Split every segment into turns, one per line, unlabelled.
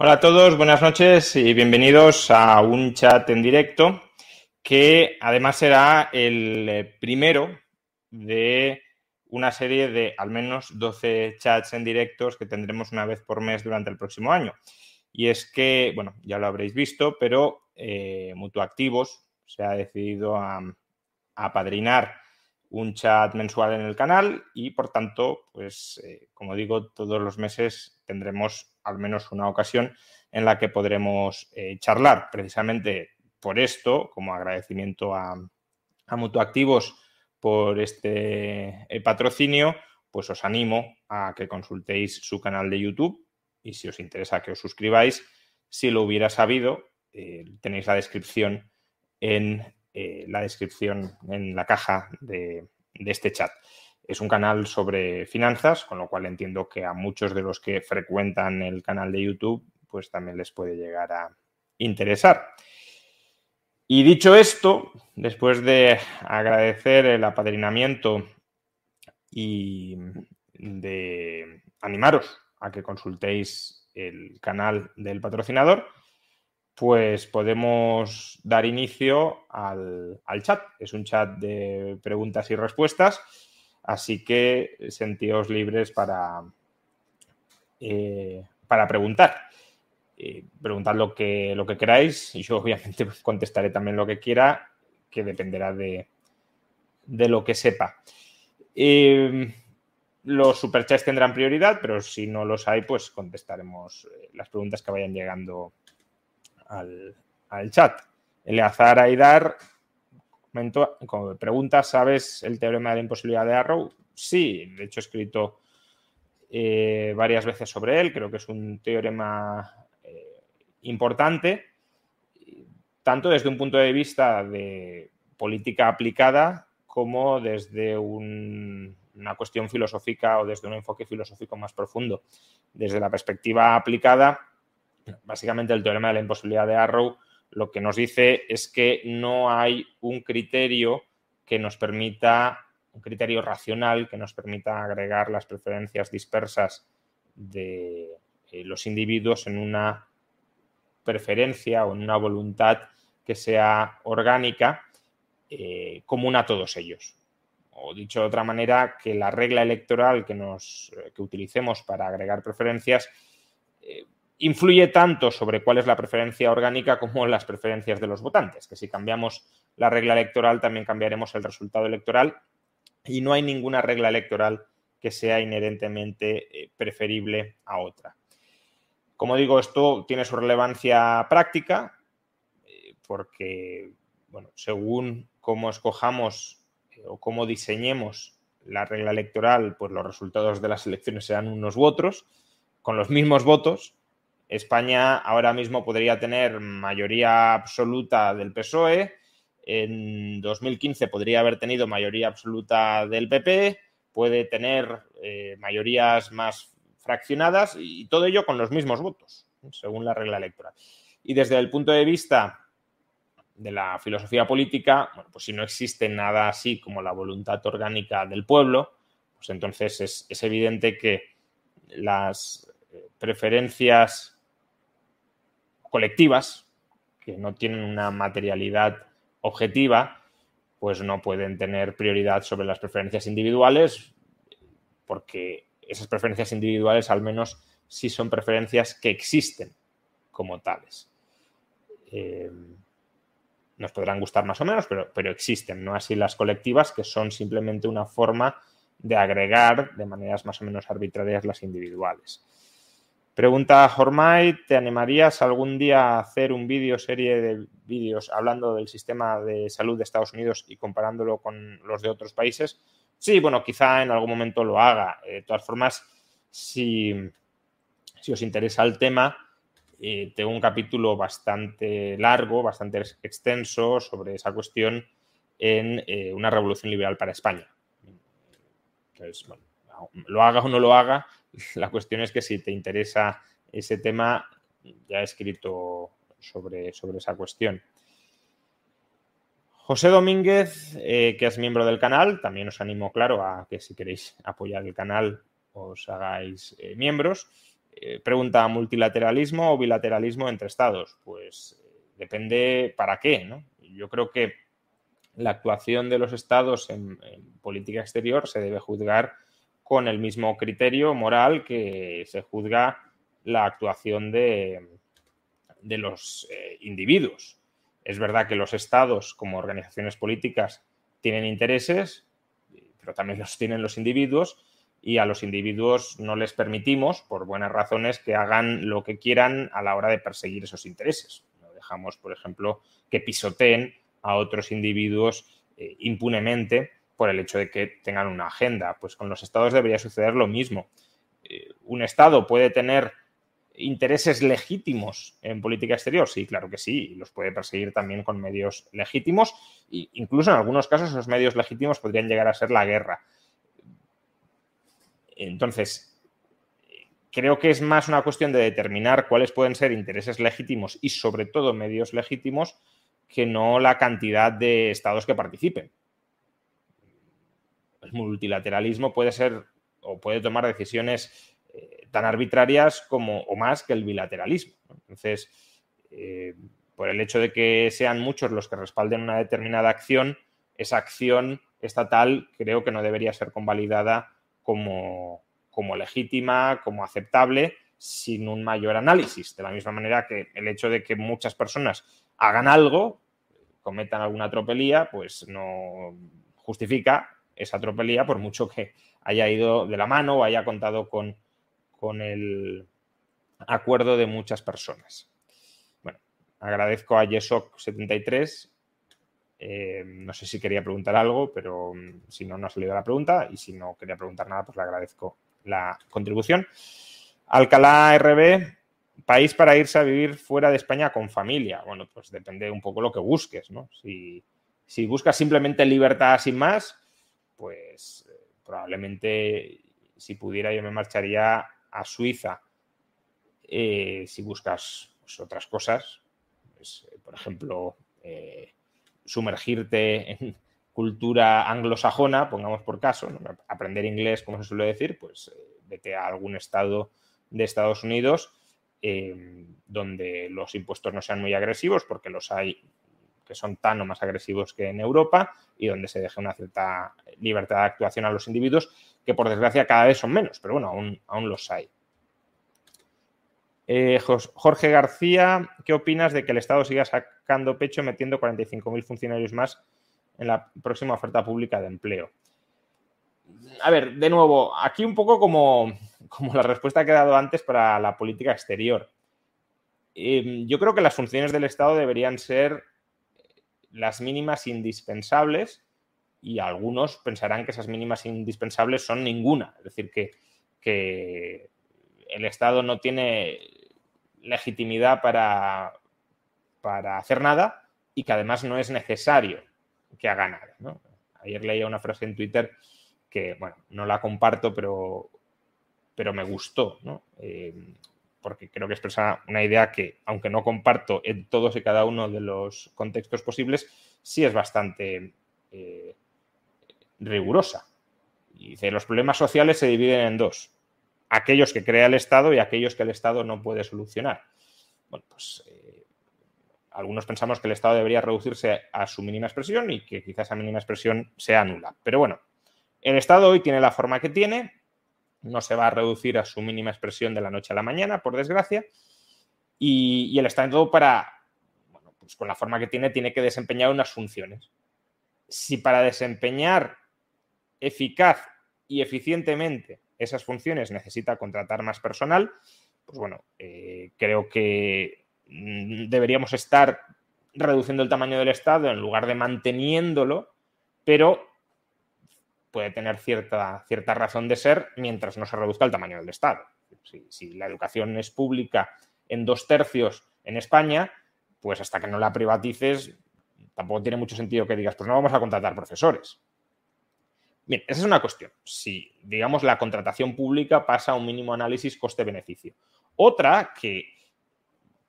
Hola a todos, buenas noches y bienvenidos a un chat en directo que además será el eh, primero de una serie de al menos 12 chats en directos que tendremos una vez por mes durante el próximo año. Y es que, bueno, ya lo habréis visto, pero eh, Mutuactivos se ha decidido a, apadrinar un chat mensual en el canal y, por tanto, pues, eh, como digo, todos los meses tendremos al menos una ocasión en la que podremos eh, charlar. Precisamente por esto, como agradecimiento a, a Mutuactivos, por este eh, patrocinio, pues os animo a que consultéis su canal de YouTube y si os interesa que os suscribáis, si lo hubiera sabido, tenéis la descripción en eh, la descripción en la caja de, de este chat. Es un canal sobre finanzas, con lo cual entiendo que a muchos de los que frecuentan el canal de YouTube, pues también les puede llegar a interesar. Y dicho esto, después de agradecer el apadrinamiento y de animaros a que consultéis el canal del patrocinador, pues podemos dar inicio al, chat. Es un chat de preguntas y respuestas, así que sentíos libres para, eh, para preguntar preguntad lo que, lo que queráis y yo obviamente contestaré también lo que quiera, que dependerá de, lo que sepa. Em, los superchats tendrán prioridad, pero si no los hay, pues contestaremos eh, las preguntas que vayan llegando al, al chat. Eleazar Aidar como pregunta, ¿sabes el teorema de la imposibilidad de Arrow? Sí, de hecho he escrito eh, varias veces sobre él, creo que es un teorema importante, tanto desde un punto de vista de política aplicada como desde una cuestión filosófica o desde un enfoque filosófico más profundo. Desde la perspectiva aplicada, básicamente el teorema de la imposibilidad de Arrow lo que nos dice es que no hay un criterio que nos permita, un criterio racional que nos permita agregar las preferencias dispersas de eh, los individuos en una preferencia o en una voluntad que sea orgánica eh, común a todos ellos. O dicho de otra manera, que la regla electoral que, nos, eh, que utilicemos para agregar preferencias influye tanto sobre cuál es la preferencia orgánica como las preferencias de los votantes, que si cambiamos la regla electoral también cambiaremos el resultado electoral y no hay ninguna regla electoral que sea inherentemente preferible a otra. Como digo, esto tiene su relevancia práctica eh, porque, bueno, según cómo escojamos eh, o cómo diseñemos la regla electoral, pues los resultados de las elecciones serán unos u otros. Con los mismos votos, España ahora mismo podría tener mayoría absoluta del PSOE, en 2015 podría haber tenido mayoría absoluta del PP, puede tener eh, mayorías más fraccionadas y todo ello con los mismos votos, según la regla electoral. Y desde el punto de vista de la filosofía política, bueno, pues si no existe nada así como la voluntad orgánica del pueblo, pues entonces es, evidente que las eh, preferencias colectivas, que no tienen una materialidad objetiva, pues no pueden tener prioridad sobre las preferencias individuales, porque esas preferencias individuales al menos sí son preferencias que existen como tales. Eh, nos podrán gustar más o menos, pero, pero existen, no así las colectivas, que son simplemente una forma de agregar de maneras más o menos arbitrarias las individuales. Pregunta Hormay, ¿te animarías algún día a hacer un vídeo, serie de vídeos hablando del sistema de salud de Estados Unidos y comparándolo con los de otros países? Sí, bueno, quizá en algún momento lo haga. Eh, de todas formas, si, os interesa el tema, eh, tengo un capítulo bastante largo, bastante extenso sobre esa cuestión en eh, una revolución liberal para España. Entonces, bueno, lo haga o no lo haga, la cuestión es que si te interesa ese tema, ya he escrito sobre, sobre esa cuestión. José Domínguez, eh, que es miembro del canal, también os animo, claro, a que si queréis apoyar el canal os hagáis eh, miembros. Eh, pregunta, ¿multilateralismo o bilateralismo entre estados? Pues depende para qué, ¿no? Yo creo que la actuación de los estados en, política exterior se debe juzgar con el mismo criterio moral que se juzga la actuación de, de los individuos. Es verdad que los estados, como organizaciones políticas, tienen intereses, pero también los tienen los individuos, y a los individuos no les permitimos, por buenas razones, que hagan lo que quieran a la hora de perseguir esos intereses. No dejamos, por ejemplo, que pisoteen a otros individuos eh, impunemente por el hecho de que tengan una agenda. Pues con los estados debería suceder lo mismo. Eh, un estado puede tener intereses legítimos en política exterior? Sí, claro que sí, los puede perseguir también con medios legítimos, e incluso en algunos casos esos medios legítimos podrían llegar a ser la guerra. Entonces, creo que es más una cuestión de determinar cuáles pueden ser intereses legítimos y sobre todo medios legítimos que no la cantidad de estados que participen. El multilateralismo puede ser o puede tomar decisiones tan arbitrarias como o más que el bilateralismo. Entonces, eh, por el hecho de que sean muchos los que respalden una determinada acción, esa acción estatal creo que no debería ser convalidada como, como legítima, como aceptable, sin un mayor análisis. De la misma manera que el hecho de que muchas personas hagan algo, cometan alguna tropelía, pues no justifica esa tropelía por mucho que haya ido de la mano o haya contado con con el acuerdo de muchas personas. Bueno, agradezco a Yesok73. Eh, no sé si quería preguntar algo, pero mm, si no, no ha salido la pregunta. Y si no quería preguntar nada, pues le agradezco la contribución. Alcalá RB, país para irse a vivir fuera de España con familia. Bueno, pues depende un poco lo que busques, ¿no? Si, si buscas simplemente libertad sin más, pues eh, probablemente si pudiera yo me marcharía a Suiza. Eh, si buscas pues, otras cosas, pues, eh, por ejemplo, sumergirte en cultura anglosajona, pongamos por caso, aprender inglés, como se suele decir, pues vete a algún estado de Estados Unidos donde los impuestos no sean muy agresivos, porque los hay que son tan o más agresivos que en Europa y donde se deje una cierta libertad de actuación a los individuos, que por desgracia cada vez son menos, pero bueno, aún, aún los hay. Eh, Jorge García, ¿qué opinas de que el Estado siga sacando pecho metiendo 45.000 funcionarios más en la próxima oferta pública de empleo? A ver, de nuevo, aquí un poco como, como la respuesta que he dado antes para la política exterior. Em, yo creo que las funciones del Estado deberían ser las mínimas indispensables y algunos pensarán que esas mínimas indispensables son ninguna. Es decir, que, que el Estado no tiene legitimidad para, para hacer nada y que además no es necesario que haga nada. Ayer leía una frase en Twitter que, bueno, no la comparto, pero, pero me gustó, eh, porque creo que expresa una idea que, aunque no comparto en todos y cada uno de los contextos posibles, sí es bastante eh, rigurosa. Y dice, los problemas sociales se dividen en dos aquellos que crea el Estado y aquellos que el Estado no puede solucionar. Bueno, pues eh, algunos pensamos que el Estado debería reducirse a su mínima expresión y que quizás esa mínima expresión sea nula. Pero bueno, el Estado hoy tiene la forma que tiene, no se va a reducir a su mínima expresión de la noche a la mañana, por desgracia, y, el Estado para, bueno, pues con la forma que tiene, tiene que desempeñar unas funciones. Si para desempeñar eficaz y eficientemente esas funciones necesita contratar más personal, pues bueno, eh, creo que mm, deberíamos estar reduciendo el tamaño del Estado en lugar de manteniéndolo, pero puede tener cierta, cierta razón de ser mientras no se reduzca el tamaño del Estado. Si, la educación es pública en dos tercios en España, pues hasta que no la privatices, tampoco tiene mucho sentido que digas, pues no vamos a contratar profesores. Bien, esa es una cuestión. Si, digamos, la contratación pública pasa a un mínimo análisis coste-beneficio. Otra que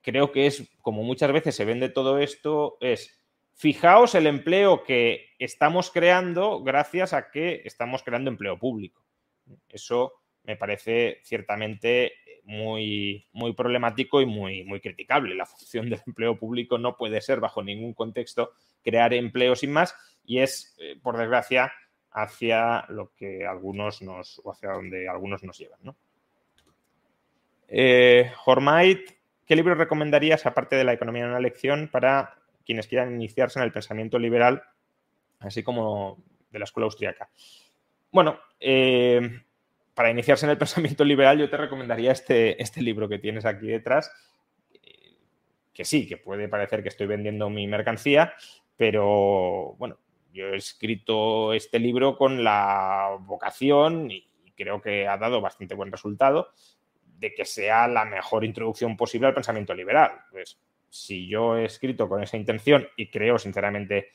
creo que es, como muchas veces se vende todo esto, es fijaos el empleo que estamos creando gracias a que estamos creando empleo público. Eso me parece ciertamente muy, muy problemático y muy, muy criticable. La función del empleo público no puede ser, bajo ningún contexto, crear empleo sin más y es, eh, por desgracia, hacia lo que algunos nos, o hacia donde algunos nos llevan. ¿no? Eh, ¿qué libro recomendarías, aparte de la economía en una lección, para quienes quieran iniciarse en el pensamiento liberal, así como de la escuela austríaca. Bueno, eh, para iniciarse en el pensamiento liberal yo te recomendaría este, este libro que tienes aquí detrás, eh, que sí, que puede parecer que estoy vendiendo mi mercancía, pero bueno, yo he escrito este libro con la vocación y creo que ha dado bastante buen resultado de que sea la mejor introducción posible al pensamiento liberal. Pues si yo he escrito con esa intención y creo sinceramente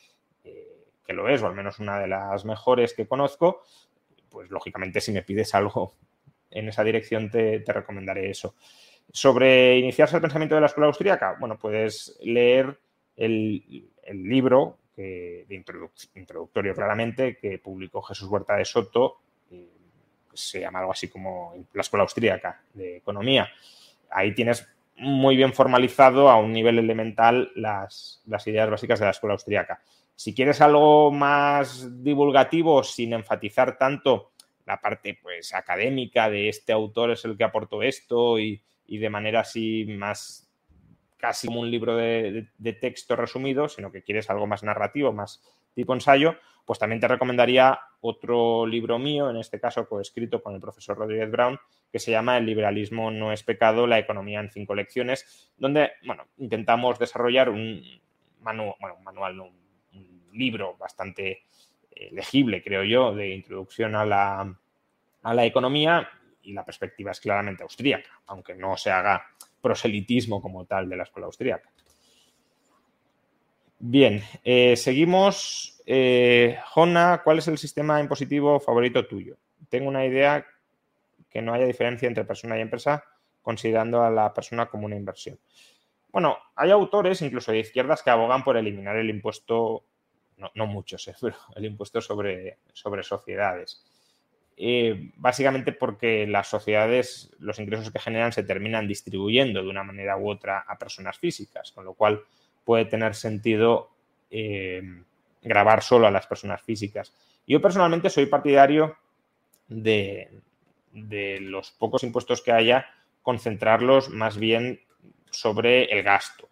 eh, que lo es, o al menos una de las mejores que conozco, pues lógicamente si me pides algo en esa dirección te, recomendaré eso. Sobre iniciarse el pensamiento de la escuela austríaca, bueno, puedes leer el, libro de introductorio claramente que publicó Jesús Huerta de Soto, eh, se llama algo así como La escuela austríaca de economía. Ahí tienes muy bien formalizado a un nivel elemental las, ideas básicas de la escuela austríaca. Si quieres algo más divulgativo, sin enfatizar tanto la parte pues, académica de este autor es el que aportó esto y, de manera así más casi como un libro de, texto resumido, sino que quieres algo más narrativo, más tipo ensayo, pues también te recomendaría otro libro mío, en este caso coescrito con el profesor Rodríguez Brown, que se llama El liberalismo no es pecado, la economía en cinco lecciones, donde bueno, intentamos desarrollar un, manual, un, manual libro bastante eh, legible, creo yo, de introducción a la, a la economía y la perspectiva es claramente austríaca, aunque no se haga proselitismo como tal de la escuela austríaca. Bien, eh, seguimos. Eh, Jona, ¿cuál es el sistema impositivo favorito tuyo? Tengo una idea que no haya diferencia entre persona y empresa, considerando a la persona como una inversión. Bueno, hay autores, incluso de izquierdas, que abogan por eliminar el impuesto, no, muchos, eh, pero el impuesto sobre, sobre sociedades. básicamente porque las sociedades, los ingresos que generan se terminan distribuyendo de una manera u otra a personas físicas, con lo cual puede tener sentido eh, grabar solo a las personas físicas. Yo personalmente soy partidario de, los pocos impuestos que haya, concentrarlos más bien sobre el gasto.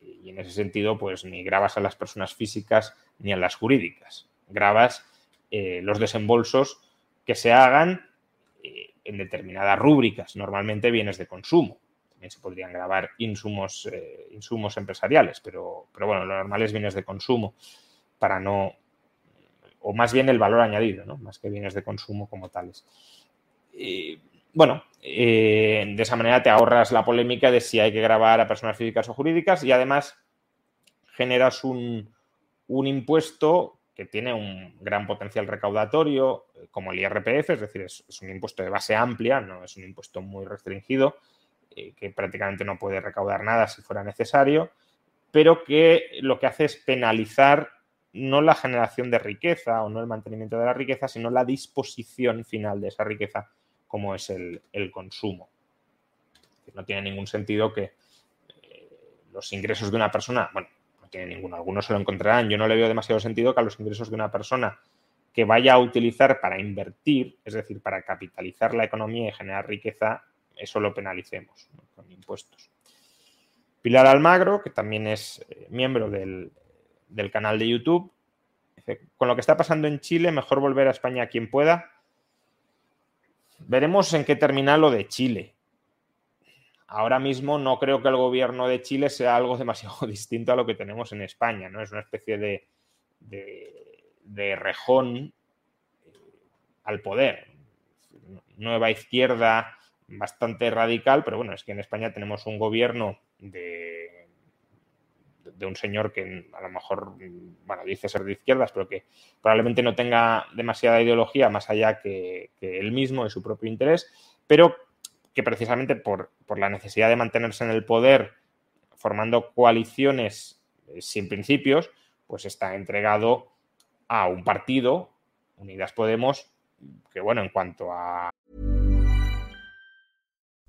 Y en ese sentido, pues ni grabas a las personas físicas ni a las jurídicas. Grabas eh, los desembolsos que se hagan eh, en determinadas rúbricas, normalmente bienes de consumo se podrían grabar insumos, eh, insumos empresariales, pero, pero bueno, lo normal es bienes de consumo para no, o más bien el valor añadido, ¿no? más que bienes de consumo como tales. bueno, eh, de esa manera te ahorras la polémica de si hay que grabar a personas físicas o jurídicas y además generas un, impuesto que tiene un gran potencial recaudatorio, eh, como el IRPF, es decir, es, un impuesto de base amplia, no es un impuesto muy restringido, eh, que prácticamente no puede recaudar nada si fuera necesario, pero que lo que hace es penalizar no la generación de riqueza o no el mantenimiento de la riqueza, sino la disposición final de esa riqueza como es el, consumo. No tiene ningún sentido que eh, los ingresos de una persona, bueno, no tiene ninguno, algunos se lo encontrarán, yo no le veo demasiado sentido que a los ingresos de una persona que vaya a utilizar para invertir, es decir, para capitalizar la economía y generar riqueza, eso lo penalicemos con impuestos. Pilar Almagro, que también es eh, miembro del, canal de YouTube, dice, con lo que está pasando en Chile, mejor volver a España quien pueda. Veremos en qué termina lo de Chile. Ahora mismo no creo que el gobierno de Chile sea algo demasiado distinto a lo que tenemos en España, ¿no? Es una especie de, de, rejón al poder. Nueva izquierda bastante radical, pero bueno, es que en España tenemos un gobierno de, de un señor que a lo mejor, bueno, dice ser de izquierdas, pero que probablemente no tenga demasiada ideología más allá que, que él mismo y su propio interés, pero que precisamente por, la necesidad de mantenerse en el poder, formando coaliciones eh, sin principios, pues está entregado a un partido, Unidas Podemos, que bueno, en cuanto a...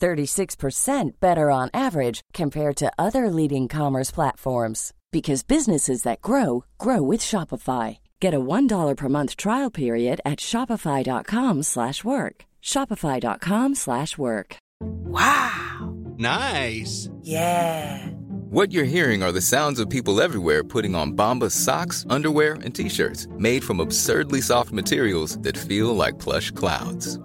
36% better on average compared to other leading commerce platforms because businesses that grow grow with Shopify. Get a $1 per month trial period at shopify.com/work. shopify.com/work.
Wow.
Nice.
Yeah.
What you're hearing are the sounds of people everywhere putting on Bombas socks, underwear, and t-shirts made from absurdly soft materials that feel like plush clouds.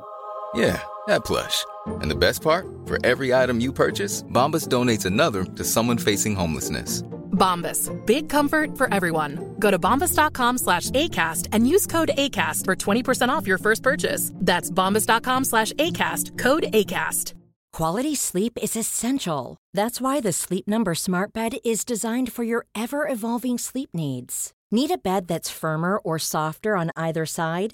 Yeah, that plush. And the best part? For every item you purchase, Bombas donates another to someone facing homelessness.
Bombas. Big comfort for everyone. Go to bombas.com slash ACAST and use code ACAST for 20% off your first purchase. That's bombas.com slash ACAST. Code ACAST.
Quality sleep is essential. That's why the Sleep Number Smart Bed is designed for your ever evolving sleep needs. Need a bed that's firmer or softer on either side?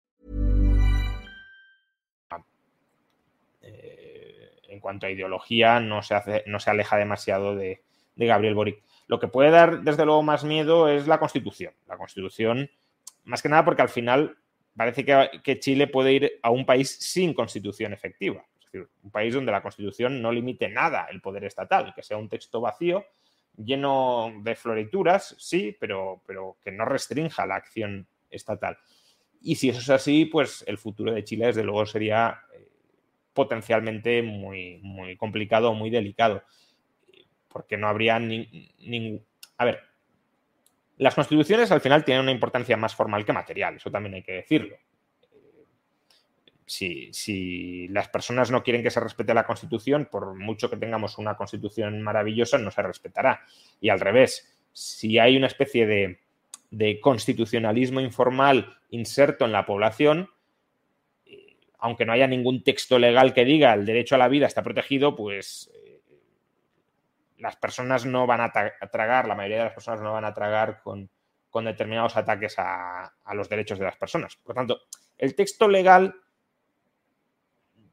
cuanto a ideología, no se, hace, no se aleja demasiado de, Gabriel Boric. Lo que puede dar, desde luego, más miedo es la Constitución. La Constitución, más que nada porque al final parece que, que Chile puede ir a un país sin Constitución efectiva. Es decir, un país donde la Constitución no limite nada el poder estatal, que sea un texto vacío, lleno de florituras, sí, pero, pero que no restrinja la acción estatal. Y si eso es así, pues el futuro de Chile, desde luego, sería eh, potencialmente muy, muy complicado, muy delicado porque no habría ningún... A ver, las constituciones al final tienen una importancia más formal que material, eso también hay que decirlo. Si, si, las personas no quieren que se respete la Constitución, por mucho que tengamos una Constitución maravillosa, no se respetará. Y al revés, si hay una especie de, de constitucionalismo informal inserto en la población, aunque no haya ningún texto legal que diga el derecho a la vida está protegido, pues las personas no van a, tragar, la mayoría de las personas no van a tragar con, determinados ataques a, los derechos de las personas. Por tanto, el texto legal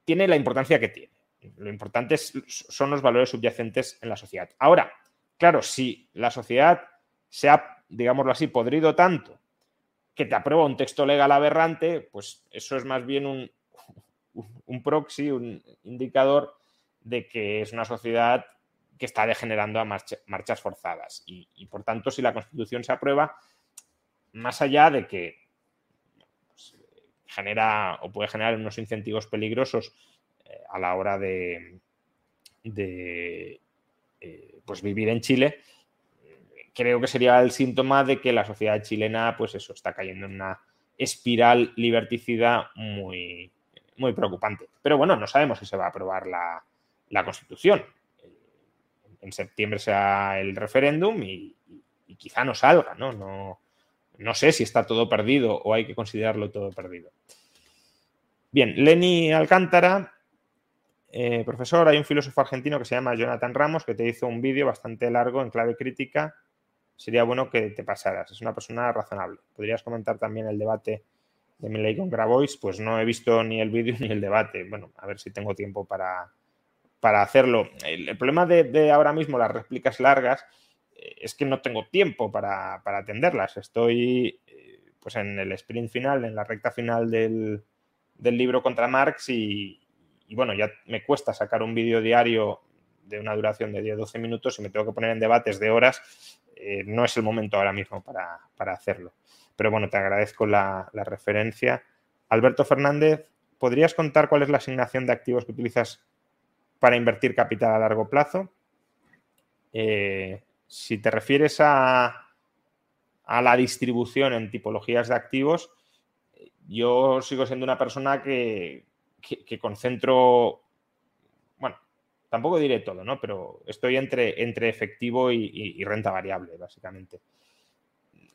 tiene la importancia que tiene. Lo importante son los valores subyacentes en la sociedad. Ahora, claro, si la sociedad se ha, digámoslo así, podrido tanto que te aprueba un texto legal aberrante, pues eso es más bien un, un proxy, un indicador de que es una sociedad que está degenerando a marchas forzadas. Y, por tanto, si la Constitución se aprueba, más allá de que pues, genera o puede generar unos incentivos peligrosos eh, a la hora de, eh, pues vivir en Chile, creo que sería el síntoma de que la sociedad chilena, pues eso, está cayendo en una espiral liberticida muy, muy preocupante. Pero bueno, no sabemos si se va a aprobar la, la Constitución en septiembre sea el referéndum y, quizá no salga, ¿no? ¿no? No sé si está todo perdido o hay que considerarlo todo perdido. Bien, Lenny Alcántara, eh, profesor, hay un filósofo argentino que se llama Jonathan Ramos que te hizo un vídeo bastante largo en clave crítica. Sería bueno que te pasaras. Es una persona razonable. ¿Podrías comentar también el debate de Milei con Grabois? Pues no he visto ni el vídeo ni el debate. Bueno, a ver si tengo tiempo para, para hacerlo. El, problema de, ahora mismo las réplicas largas eh, es que no tengo tiempo para, atenderlas. Estoy eh, pues en el sprint final, en la recta final del, libro contra Marx y, bueno, ya me cuesta sacar un vídeo diario de una duración de 10-12 minutos y me tengo que poner en debates de horas. Eh, no es el momento ahora mismo para, hacerlo. Pero bueno, te agradezco la, referencia. Alberto Fernández, ¿podrías contar cuál es la asignación de activos que utilizas para invertir capital a largo plazo. Eh, si te refieres a, a, la distribución en tipologías de activos, yo sigo siendo una persona que, concentro, bueno, tampoco diré todo, ¿no? Pero estoy entre, entre efectivo y, renta variable, básicamente.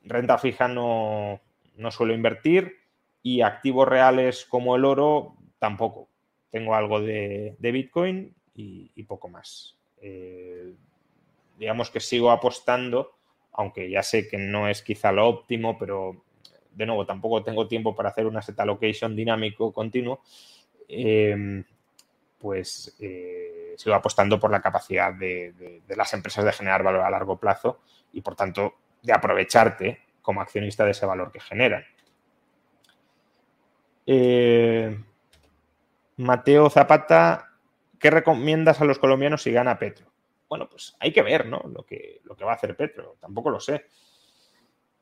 Renta fija no, no suelo invertir y activos reales como el oro tampoco tengo algo de, Bitcoin y, poco más. Eh, digamos que sigo apostando, aunque ya sé que no es quizá lo óptimo, pero de nuevo tampoco tengo tiempo para hacer un asset allocation dinámico continuo, eh, pues eh, sigo apostando por la capacidad de, las empresas de generar valor a largo plazo y por tanto de aprovecharte como accionista de ese valor que generan. Mateo Zapata, ¿qué recomiendas a los colombianos si gana Petro? Bueno, pues hay que ver, ¿no? Lo que, lo que va a hacer Petro. Tampoco lo sé.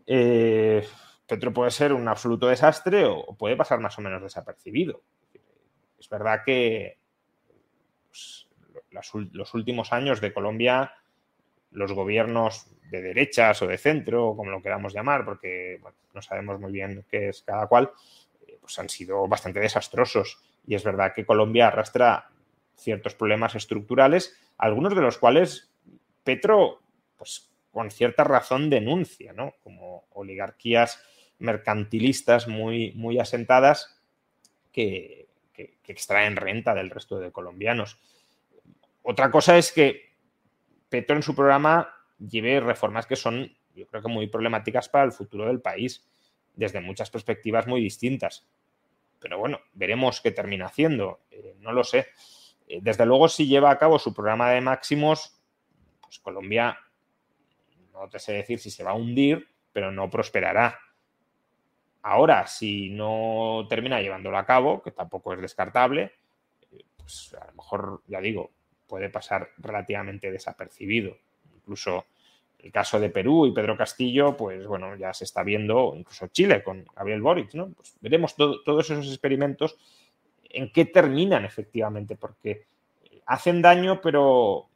Eh, Petro puede ser un absoluto desastre o puede pasar más o menos desapercibido. Es verdad que pues, los últimos años de Colombia, los gobiernos de derechas o de centro, como lo queramos llamar, porque no sabemos muy bien qué es cada cual, eh, pues han sido bastante desastrosos. Y es verdad que Colombia arrastra ciertos problemas estructurales, algunos de los cuales Petro, pues con cierta razón denuncia, ¿no? Como oligarquías mercantilistas muy, muy asentadas que, extraen renta del resto de colombianos. Otra cosa es que Petro en su programa lleve reformas que son, yo creo que muy problemáticas para el futuro del país, desde muchas perspectivas muy distintas. Pero bueno, veremos qué termina haciendo. Eh, no lo sé. Eh, desde luego, si lleva a cabo su programa de máximos, pues Colombia, no te sé decir si se va a hundir, pero no prosperará. Ahora, si no termina llevándolo a cabo, que tampoco es descartable, eh, pues a lo mejor, ya digo, puede pasar relativamente desapercibido. Incluso el caso de Perú y Pedro Castillo, pues bueno, ya se está viendo, incluso Chile con Gabriel Boric, ¿no? Pues veremos todos esos experimentos en qué terminan efectivamente, porque hacen daño, pero,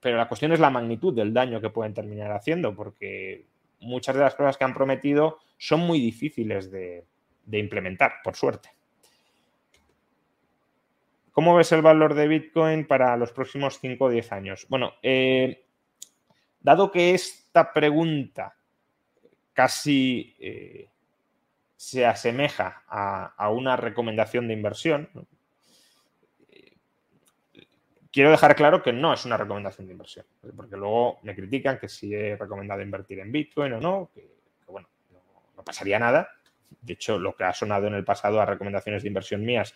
pero la cuestión es la magnitud del daño que pueden terminar haciendo, porque muchas de las cosas que han prometido son muy difíciles de, implementar, por suerte. ¿Cómo ves el valor de Bitcoin para los próximos 5 o 10 años? Bueno, eh, Dado que esta pregunta casi eh, se asemeja a, una recomendación de inversión, eh, quiero dejar claro que no es una recomendación de inversión, porque luego me critican que si he recomendado invertir en Bitcoin o no, que, bueno, no, pasaría nada. De hecho, lo que ha sonado en el pasado a recomendaciones de inversión mías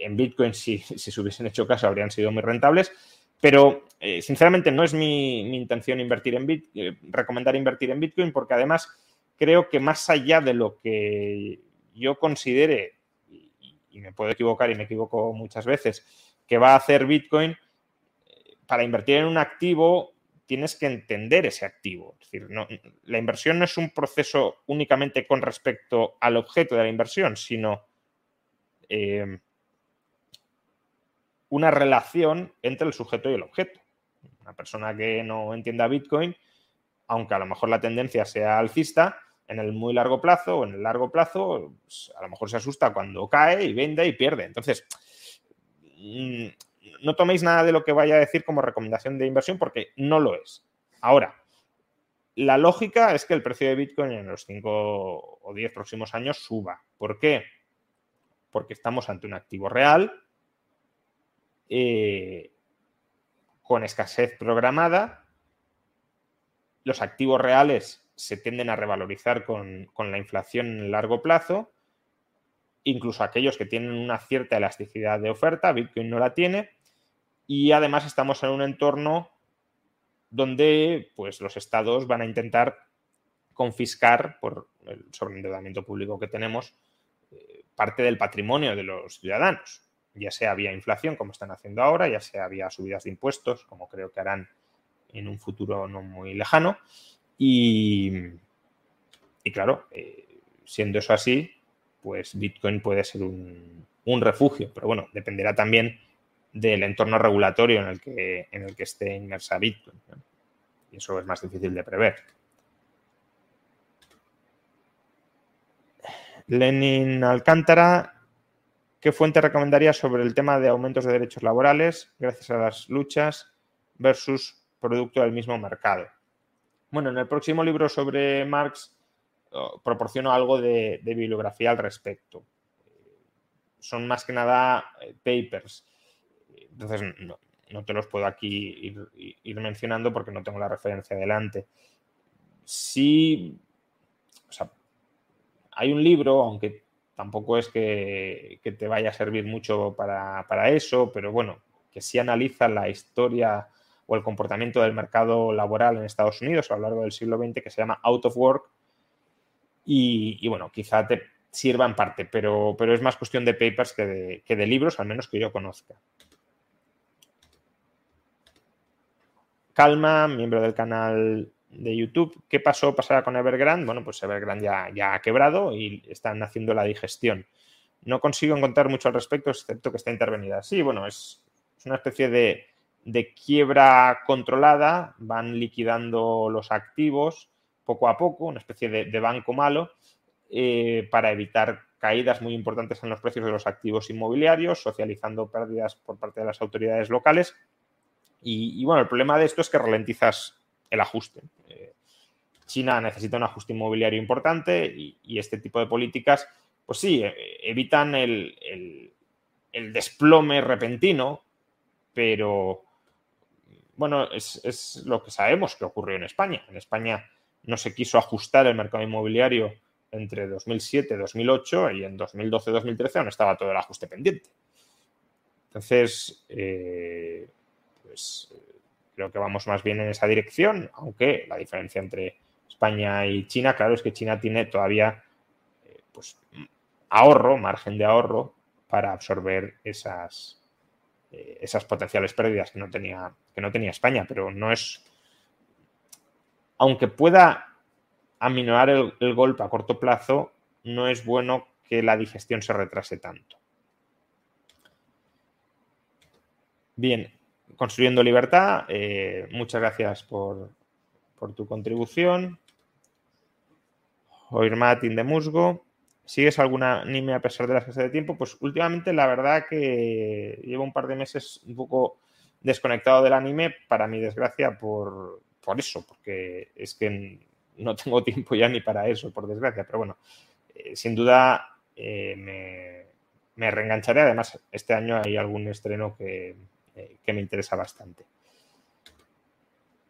en Bitcoin, si, se hubiesen hecho caso, habrían sido muy rentables. Pero, eh, sinceramente, no es mi, intención invertir en Bitcoin, eh, recomendar invertir en Bitcoin, porque además creo que más allá de lo que yo considere, y, me puedo equivocar y me equivoco muchas veces, que va a hacer Bitcoin, eh, para invertir en un activo tienes que entender ese activo. Es decir, la inversión no es un proceso únicamente con respecto al objeto de la inversión, sino una relación entre el sujeto y el objeto. Una persona que no entienda Bitcoin, aunque a lo mejor la tendencia sea alcista, en el muy largo plazo o en el largo plazo, pues, a lo mejor se asusta cuando cae y vende y pierde. Entonces, mm, no toméis nada de lo que vaya a decir como recomendación de inversión porque no lo es. Ahora, la lógica es que el precio de Bitcoin en los 5 o 10 próximos años suba. ¿Por qué? Porque estamos ante un activo real eh, con escasez programada. Los activos reales se tienden a revalorizar con, la inflación en el largo plazo. Incluso aquellos que tienen una cierta elasticidad de oferta, Bitcoin no la tiene. y además estamos en un entorno donde pues, los estados van a intentar confiscar por el sobreendeudamiento público que tenemos eh, parte del patrimonio de los ciudadanos, ya sea vía inflación, como están haciendo ahora, ya sea vía subidas de impuestos, como creo que harán en un futuro no muy lejano. Y, y claro, eh, siendo eso así, pues Bitcoin puede ser un, un, refugio, pero bueno, dependerá también del entorno regulatorio en el que, en el que esté inmersa Bitcoin. Y eso es más difícil de prever. Lenin Alcántara, ¿qué fuente recomendaría sobre el tema de aumentos de derechos laborales gracias a las luchas versus producto del mismo mercado? Bueno, en el próximo libro sobre Marx oh, proporciono algo de, bibliografía al respecto. Son más que nada eh, papers. Entonces, no, te los puedo aquí ir, mencionando porque no tengo la referencia delante. Sí, o sea, hay un libro, aunque tampoco es que, te vaya a servir mucho para, eso, pero bueno, que sí analiza la historia o el comportamiento del mercado laboral en Estados Unidos a lo largo del siglo XX, que se llama Out of Work. Y, bueno, quizá te sirva en parte, pero, pero es más cuestión de papers que de libros, al menos que yo conozca. Calma, miembro del canal de YouTube. ¿Qué pasó? ¿Pasará con Evergrande? Bueno, pues Evergrande ya, ya ha quebrado y están haciendo la digestión. No consigo encontrar mucho al respecto, excepto que está intervenida. Sí, bueno, es, una especie de, de, quiebra controlada, van liquidando los activos poco a poco, una especie de, de banco malo, eh, para evitar caídas muy importantes en los precios de los activos inmobiliarios, socializando pérdidas por parte de las autoridades locales. Y, y bueno, el problema de esto es que ralentizas el ajuste. Eh, China necesita un ajuste inmobiliario importante y, este tipo de políticas, pues sí, evitan el, desplome repentino, pero bueno, es, lo que sabemos que ocurrió en España. En España no se quiso ajustar el mercado inmobiliario entre 2007 y 2008 y en 2012-2013 aún estaba todo el ajuste pendiente. Entonces, eh, pues creo que vamos más bien en esa dirección, aunque la diferencia entre España y China, claro, es que China tiene todavía eh, pues, ahorro, margen de ahorro para absorber esas, eh, esas potenciales pérdidas que no, tenía, que no tenía España, pero no es, aunque pueda aminorar el, el golpe a corto plazo, no es bueno que la digestión se retrase tanto. Bien, Construyendo Libertad, eh, muchas gracias por, por, tu contribución. Oír Martín de Musgo. ¿Sigues algún anime a pesar de la escasez de tiempo? Pues últimamente la verdad que llevo un par de meses un poco desconectado del anime, para mi desgracia, por, por eso, porque es que no tengo tiempo ya ni para eso, por desgracia. Pero bueno, eh, sin duda eh, me, me reengancharé. Además, este año hay algún estreno que, eh, que me interesa bastante.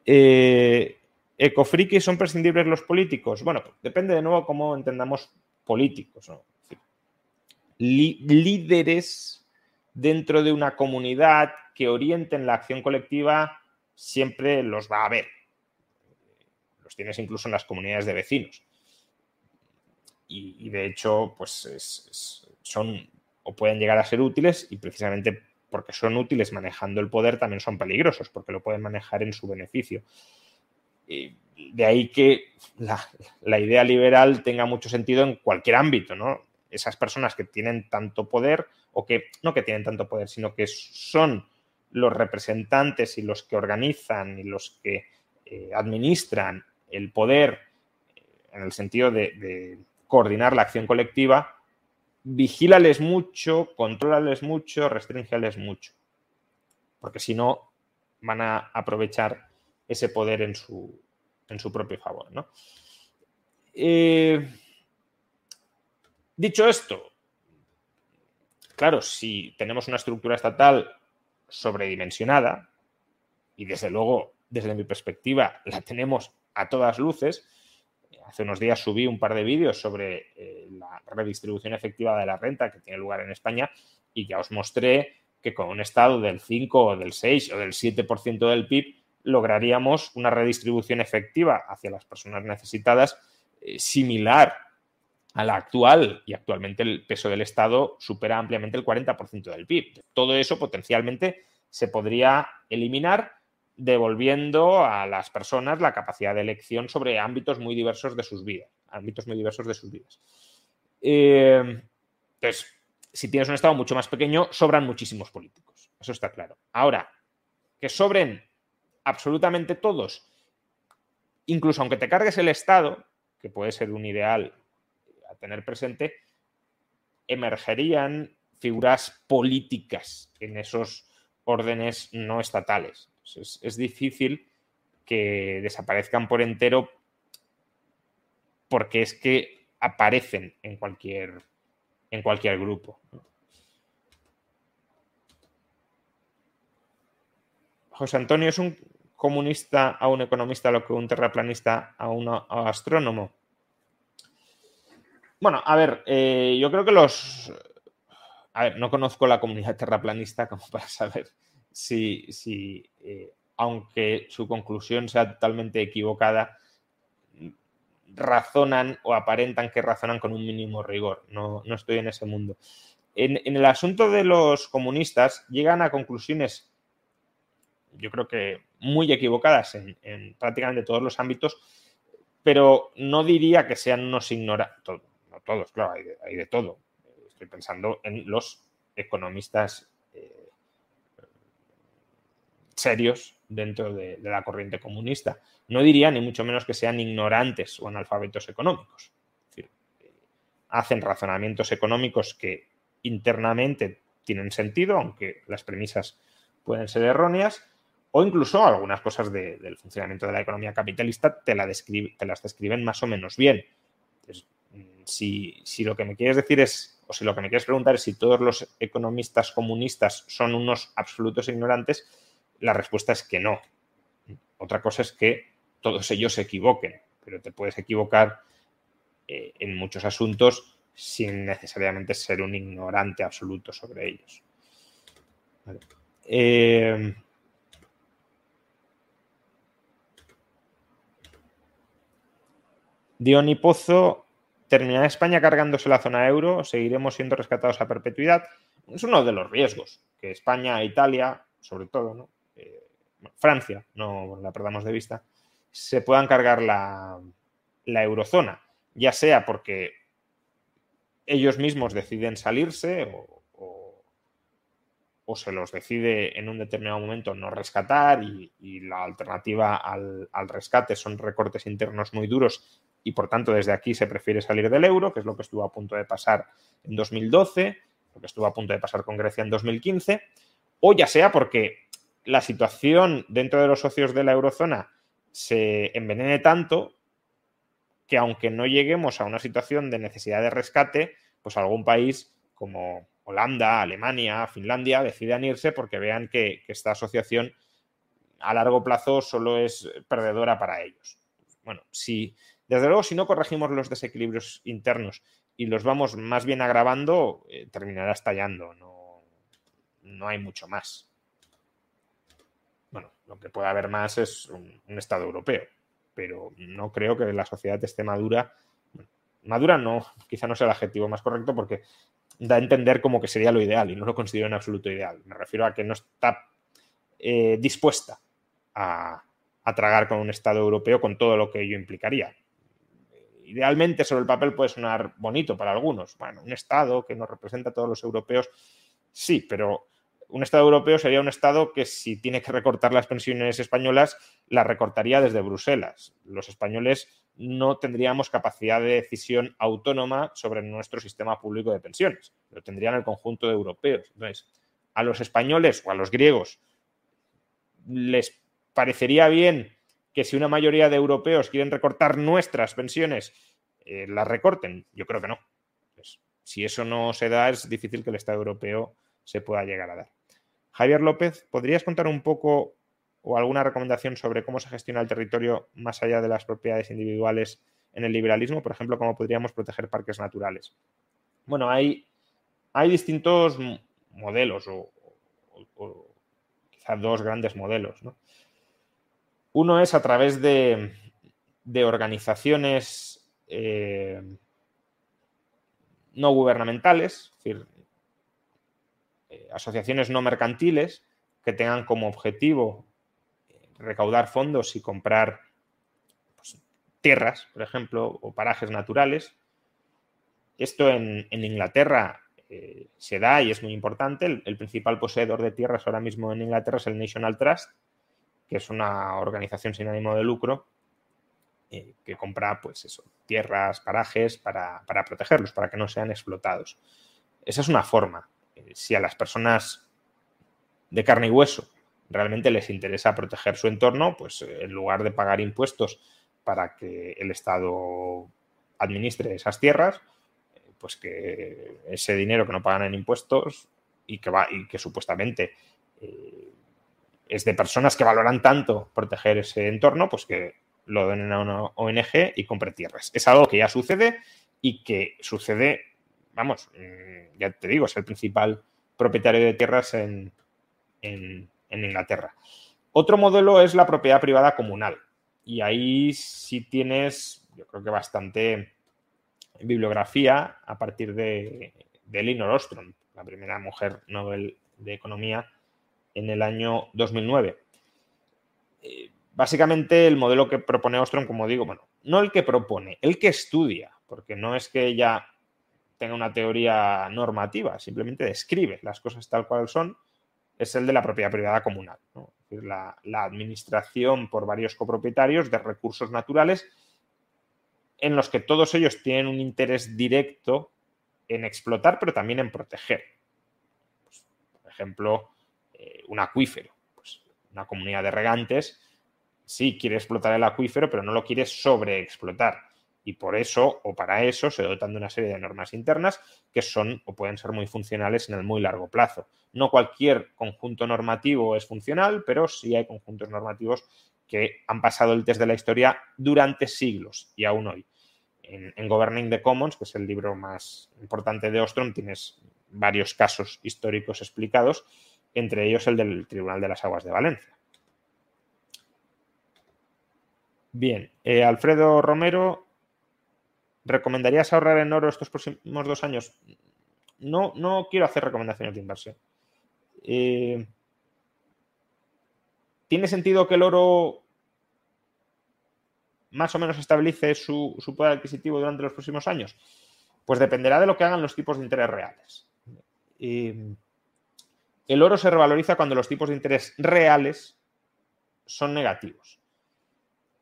Eh, ¿Ecofrikis son prescindibles los políticos? Bueno, pues depende de nuevo cómo entendamos políticos. ¿no? líderes dentro de una comunidad que orienten la acción colectiva siempre los va a haber. Los tienes incluso en las comunidades de vecinos. Y, de hecho, pues es, es, son o pueden llegar a ser útiles y precisamente porque son útiles manejando el poder, también son peligrosos, porque lo pueden manejar en su beneficio. Y de ahí que la, idea liberal tenga mucho sentido en cualquier ámbito, ¿no? Esas personas que tienen tanto poder, o que no que tienen tanto poder, sino que son los representantes y los que organizan y los que eh, administran el poder eh, en el sentido de coordinar la acción colectiva, vigílales mucho, contrólales mucho, restringeles mucho. Porque si no, van a aprovechar ese poder en su, en su propio favor. ¿no? Eh, dicho esto, claro, si tenemos una estructura estatal sobredimensionada, y desde luego, desde mi perspectiva, la tenemos a todas luces, hace unos días subí un par de vídeos sobre eh, la redistribución efectiva de la renta que tiene lugar en España y ya os mostré que con un Estado del 5 o del 6 o del 7% del PIB lograríamos una redistribución efectiva hacia las personas necesitadas eh, similar a la actual y actualmente el peso del Estado supera ampliamente el 40% del PIB. Todo eso potencialmente se podría eliminar devolviendo a las personas la capacidad de elección sobre ámbitos muy diversos de sus vidas, ámbitos muy diversos de sus vidas. Eh, entonces, si tienes un Estado mucho más pequeño, sobran muchísimos políticos. Eso está claro. Ahora, que sobren absolutamente todos, incluso aunque te cargues el Estado, que puede ser un ideal a tener presente, emergerían figuras políticas en esos órdenes no estatales. Es, difícil que desaparezcan por entero porque es que aparecen en cualquier, en cualquier grupo. José Antonio es un comunista a un economista lo que un terraplanista a un astrónomo. Bueno, a ver, eh, yo creo que los... A ver, no conozco la comunidad terraplanista como para saber si, si eh, aunque su conclusión sea totalmente equivocada, razonan o aparentan que razonan con un mínimo rigor. No, no estoy en ese mundo. En, el asunto de los comunistas llegan a conclusiones, yo creo que muy equivocadas en, en prácticamente todos los ámbitos, pero no diría que sean unos ignorantes todos, claro, hay de, todo. Estoy pensando en los economistas serios dentro de, la corriente comunista. No diría ni mucho menos que sean ignorantes o analfabetos económicos. Es decir, hacen razonamientos económicos que internamente tienen sentido, aunque las premisas pueden ser erróneas, o incluso algunas cosas del funcionamiento de la economía capitalista te, te las describen más o menos bien si, lo que me quieres decir es, o si lo que me quieres preguntar es si todos los economistas comunistas son unos absolutos ignorantes, la respuesta es que no. Otra cosa es que todos ellos se equivoquen, pero te puedes equivocar eh, en muchos asuntos sin necesariamente ser un ignorante absoluto sobre ellos. Eh, Diony Pozo ¿Terminará España cargándose la zona euro? ¿Seguiremos siendo rescatados a perpetuidad? Es uno de los riesgos que España e Italia, sobre todo, ¿no? Eh, Francia, no la perdamos de vista, se puedan cargar la, eurozona, ya sea porque ellos mismos deciden salirse o, se los decide en un determinado momento no rescatar y, la alternativa al, al, rescate son recortes internos muy duros y por tanto desde aquí se prefiere salir del euro, que es lo que estuvo a punto de pasar en 2012, lo que estuvo a punto de pasar con Grecia en 2015, o ya sea porque la situación dentro de los socios de la eurozona se envenene tanto que aunque no lleguemos a una situación de necesidad de rescate, pues algún país como Holanda, Alemania, Finlandia decidan irse porque vean que, esta asociación a largo plazo solo es perdedora para ellos. Bueno, si desde luego, si no corregimos los desequilibrios internos y los vamos más bien agravando, eh, terminará estallando. No, no, hay mucho más. Bueno, lo que puede haber más es un, Estado europeo, pero no creo que la sociedad esté madura. Madura no, quizá no sea el adjetivo más correcto porque da a entender como que sería lo ideal y no lo considero en absoluto ideal. Me refiero a que no está eh, dispuesta a, a tragar con un Estado europeo con todo lo que ello implicaría idealmente sobre el papel puede sonar bonito para algunos. Bueno, un Estado que nos representa a todos los europeos, sí, pero un Estado europeo sería un Estado que si tiene que recortar las pensiones españolas, las recortaría desde Bruselas. Los españoles no tendríamos capacidad de decisión autónoma sobre nuestro sistema público de pensiones. Lo tendrían el conjunto de europeos. Entonces, a los españoles o a los griegos les parecería bien que si una mayoría de europeos quieren recortar nuestras pensiones, eh, las recorten? Yo creo que no. Pues, si eso no se da, es difícil que el Estado europeo se pueda llegar a dar. Javier López, ¿podrías contar un poco o alguna recomendación sobre cómo se gestiona el territorio más allá de las propiedades individuales en el liberalismo? Por ejemplo, cómo podríamos proteger parques naturales. Bueno, hay, hay distintos modelos o, quizá dos grandes modelos. Uno es a través de, organizaciones eh, no gubernamentales, es decir, asociaciones no mercantiles que tengan como objetivo eh, recaudar fondos y comprar pues, tierras, por ejemplo, o parajes naturales. Esto en, Inglaterra eh, se da y es muy importante. El, principal poseedor de tierras ahora mismo en Inglaterra es el National Trust, que es una organización sin ánimo de lucro que compra pues eso, tierras, parajes para, para protegerlos, para que no sean explotados. Esa es una forma si a las personas de carne y hueso realmente les interesa proteger su entorno, pues eh, en lugar de pagar impuestos para que el Estado administre esas tierras, eh, pues que ese dinero que no pagan en impuestos y que, va, y que supuestamente eh, es de personas que valoran tanto proteger ese entorno, pues que lo donen a una ONG y compre tierras. Es algo que ya sucede y que sucede vamos, mm, ya te digo, es el principal propietario de tierras en, Inglaterra. Otro modelo es la propiedad privada comunal. Y ahí sí tienes, yo creo que bastante bibliografía a partir de, de Elinor Ostrom, la primera mujer Nobel de Economía en el año 2009. Eh, básicamente el modelo que propone Ostrom, como digo, bueno, no el que propone, el que estudia, porque no es que ella tenga una teoría normativa, simplemente describe las cosas tal cual son, es el de la propiedad privada comunal. la, administración por varios copropietarios de recursos naturales en los que todos ellos tienen un interés directo en explotar, pero también en proteger. Pues, por ejemplo, eh, un acuífero. Pues, una comunidad de regantes sí quiere explotar el acuífero, pero no lo quiere sobreexplotar y por eso o para eso se dotan de una serie de normas internas que son o pueden ser muy funcionales en el muy largo plazo. No cualquier conjunto normativo es funcional, pero sí hay conjuntos normativos que han pasado el test de la historia durante siglos y aún hoy. En, Governing the Commons, que es el libro más importante de Ostrom, tienes varios casos históricos explicados, entre ellos el del Tribunal de las Aguas de Valencia. Bien, eh, Alfredo Romero ¿Recomendarías ahorrar en oro estos próximos dos años? No, no quiero hacer recomendaciones de inversión. Eh, ¿Tiene sentido que el oro más o menos estabilice su, poder adquisitivo durante los próximos años? Pues dependerá de lo que hagan los tipos de interés reales. El oro se revaloriza cuando los tipos de interés reales son negativos.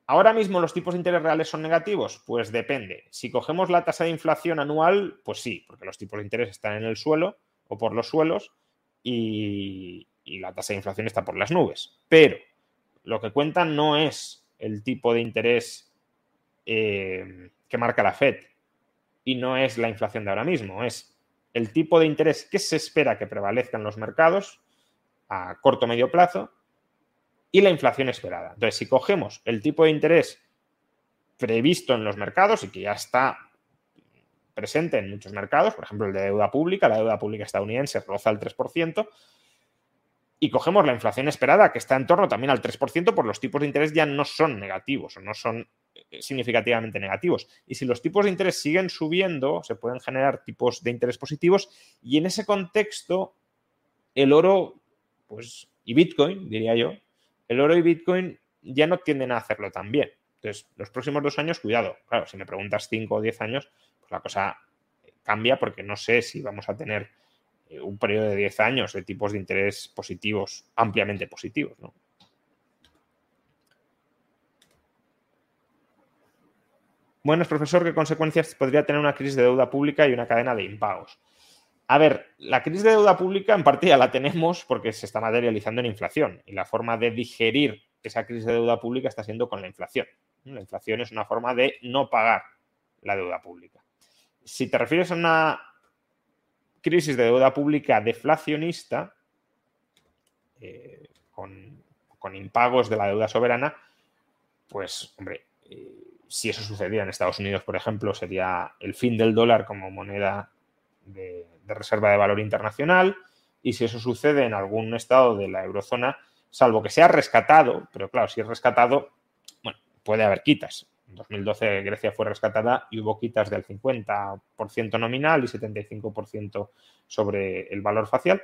¿Ahora mismo los tipos de interés reales son negativos? Pues depende. Si cogemos la tasa de inflación anual, pues sí, porque los tipos de interés están en el suelo o por los suelos y, la tasa de inflación está por las nubes. Pero lo que cuenta no es el tipo de interés eh, que marca la Fed y no es la inflación de ahora mismo, es el tipo de interés que se espera que prevalezca en los mercados a corto o medio plazo y la inflación esperada. Entonces, si cogemos el tipo de interés previsto en los mercados y que ya está presente en muchos mercados, por ejemplo el de deuda pública, la deuda pública estadounidense roza el 3%, y cogemos la inflación esperada, que está en torno también al 3%, pues los tipos de interés ya no son negativos o no son eh, significativamente negativos. Y si los tipos de interés siguen subiendo, se pueden generar tipos de interés positivos y en ese contexto el oro, pues, y Bitcoin, diría yo, el oro y Bitcoin ya no tienden a hacerlo tan bien. Entonces, los próximos dos años, cuidado. Claro, si me preguntas cinco o diez años, pues la cosa cambia porque no sé si vamos a tener eh, un periodo de diez años de tipos de interés positivos, ampliamente positivos, ¿no? Bueno, profesor, ¿qué consecuencias podría tener una crisis de deuda pública y una cadena de impagos? A ver, la crisis de deuda pública en parte ya la tenemos porque se está materializando en inflación y la forma de digerir esa crisis de deuda pública está siendo con la inflación. La inflación es una forma de no pagar la deuda pública. Si te refieres a una crisis de deuda pública deflacionista, eh, con, impagos de la deuda soberana, pues, hombre, eh, si eso sucediera en Estados Unidos, por ejemplo, sería el fin del dólar como moneda de, reserva de valor internacional, y si eso sucede en algún estado de la eurozona, salvo que sea rescatado, pero claro, si es rescatado, bueno, puede haber quitas. En 2012 Grecia fue rescatada y hubo quitas del 50% nominal y 75% sobre el valor facial.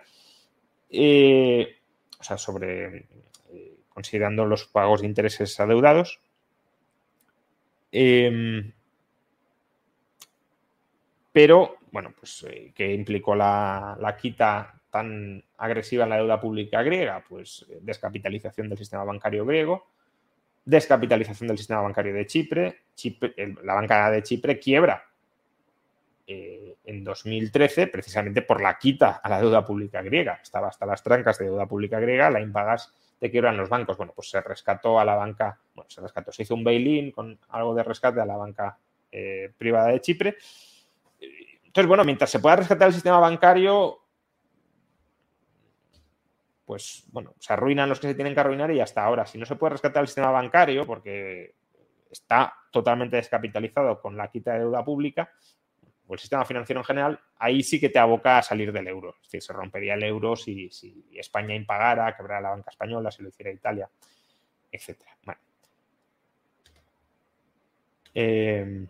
Eh, o sea, sobre eh, considerando los pagos de intereses adeudados. Em, pero, bueno, pues, eh, ¿qué implicó la, la, quita tan agresiva en la deuda pública griega? Pues descapitalización del sistema bancario griego, descapitalización del sistema bancario de Chipre, Chipre la banca de Chipre quiebra eh, en 2013 precisamente por la quita a la deuda pública griega. Estaba hasta las trancas de deuda pública griega, la impagas de quiebra en los bancos. Bueno, pues se rescató a la banca, bueno, se rescató, se hizo un bail-in con algo de rescate a la banca eh, privada de Chipre. Entonces, bueno, mientras se pueda rescatar el sistema bancario, pues bueno, se arruinan los que se tienen que arruinar y hasta ahora, si no se puede rescatar el sistema bancario porque está totalmente descapitalizado con la quita de deuda pública, o el sistema financiero en general, ahí sí que te aboca a salir del euro. Es decir, se rompería el euro si, España impagara, quebrara la banca española, si lo hiciera Italia, etc. Bueno. Eh,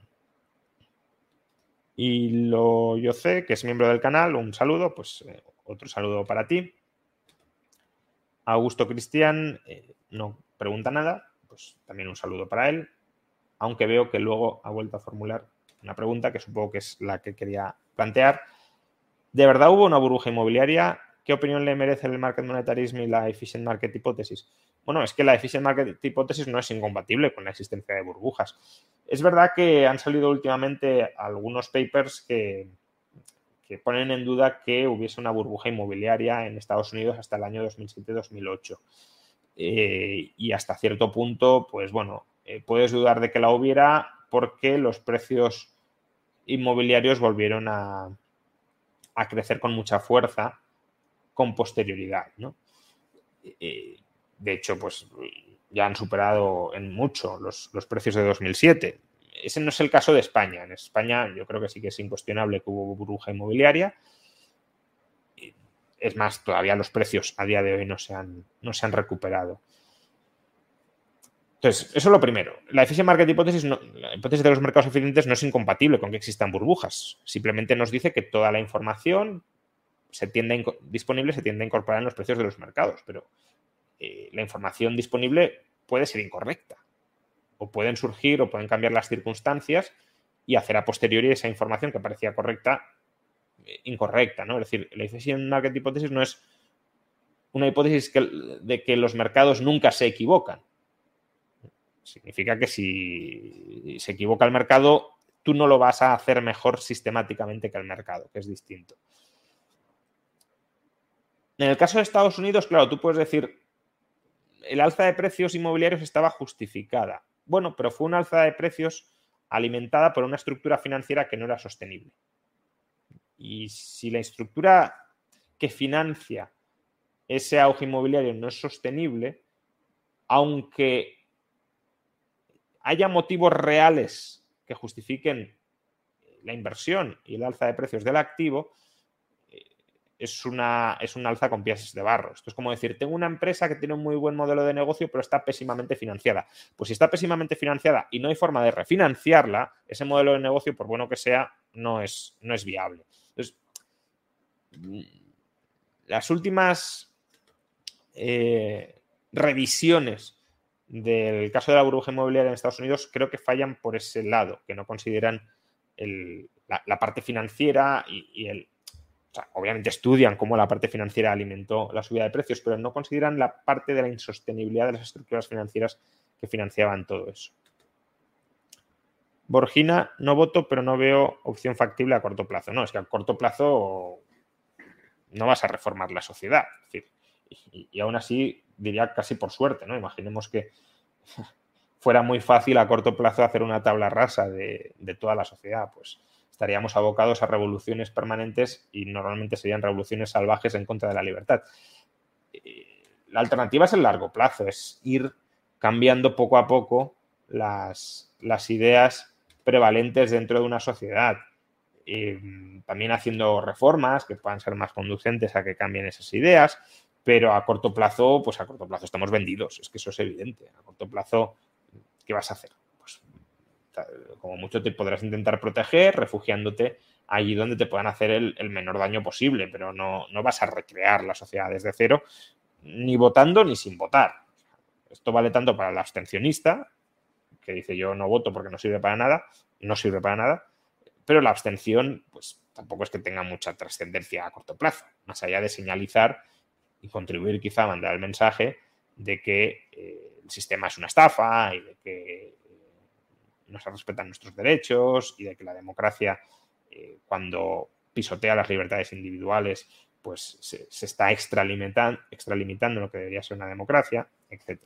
y lo yo sé, que es miembro del canal, un saludo, pues eh, otro saludo para ti. Augusto Cristian eh, no pregunta nada, pues también un saludo para él, aunque veo que luego ha vuelto a formular una pregunta que supongo que es la que quería plantear. ¿De verdad hubo una burbuja inmobiliaria? ¿Qué opinión le merece el market monetarismo y la efficient market hipótesis? Bueno, es que la efficient market hipótesis no es incompatible con la existencia de burbujas. Es verdad que han salido últimamente algunos papers que, que ponen en duda que hubiese una burbuja inmobiliaria en Estados Unidos hasta el año 2007-2008. Eh, y hasta cierto punto, pues bueno, eh, puedes dudar de que la hubiera porque los precios inmobiliarios volvieron a, crecer con mucha fuerza con posterioridad. Eh, de hecho, pues ya han superado en mucho los, los precios de 2007 ese no es el caso de España. En España yo creo que sí que es incuestionable que hubo burbuja inmobiliaria. Es más, todavía los precios a día de hoy no se han, no se han recuperado. Entonces, eso es lo primero. La efficient market hipótesis, la hipótesis de los mercados eficientes no es incompatible con que existan burbujas. Simplemente nos dice que toda la información se tiende disponible se tiende a incorporar en los precios de los mercados, pero eh, la información disponible puede ser incorrecta o pueden surgir o pueden cambiar las circunstancias y hacer a posteriori esa información que parecía correcta eh, incorrecta, ¿no? Es decir, la efficient market hipótesis no es una hipótesis de que los mercados nunca se equivocan. Significa que si se equivoca el mercado, tú no lo vas a hacer mejor sistemáticamente que el mercado, que es distinto. En el caso de Estados Unidos, claro, tú puedes decir, el alza de precios inmobiliarios estaba justificada. Bueno, pero fue una alza de precios alimentada por una estructura financiera que no era sostenible. Y si la estructura que financia ese auge inmobiliario no es sostenible, aunque haya motivos reales que justifiquen la inversión y el alza de precios del activo, es una, es una alza con pies de barro. Esto es como decir, tengo una empresa que tiene un muy buen modelo de negocio, pero está pésimamente financiada. Pues si está pésimamente financiada y no hay forma de refinanciarla, ese modelo de negocio, por bueno que sea, no es, no es viable. Entonces, las últimas eh, revisiones del caso de la burbuja inmobiliaria en Estados Unidos creo que fallan por ese lado, que no consideran la, parte financiera y el, obviamente estudian cómo la parte financiera alimentó la subida de precios, pero no consideran la parte de la insostenibilidad de las estructuras financieras que financiaban todo eso. Borgina, no voto, pero no veo opción factible a corto plazo. No, es que a corto plazo no vas a reformar la sociedad. y, aún así, diría casi por suerte, ¿no? Imaginemos que fuera muy fácil a corto plazo hacer una tabla rasa de, de toda la sociedad. Pues estaríamos abocados a revoluciones permanentes y normalmente serían revoluciones salvajes en contra de la libertad. Eh, la alternativa es el largo plazo, es ir cambiando poco a poco las, ideas prevalentes dentro de una sociedad. eh, también haciendo reformas que puedan ser más conducentes a que cambien esas ideas, pero a corto plazo, pues a corto plazo estamos vendidos, es que eso es evidente. A corto plazo, ¿qué vas a hacer? Como mucho te podrás intentar proteger refugiándote allí donde te puedan hacer el, menor daño posible, pero no, no, vas a recrear la sociedad desde cero, ni votando ni sin votar. Esto vale tanto para el abstencionista, que dice yo no voto porque no sirve para nada, no sirve para nada, pero la abstención, pues tampoco es que tenga mucha trascendencia a corto plazo, más allá de señalizar y contribuir quizá a mandar el mensaje de que eh, el sistema es una estafa y de que no se respetan nuestros derechos y de que la democracia, eh, cuando pisotea las libertades individuales, pues se, está extralimitando, extralimitando lo que debería ser una democracia, etc.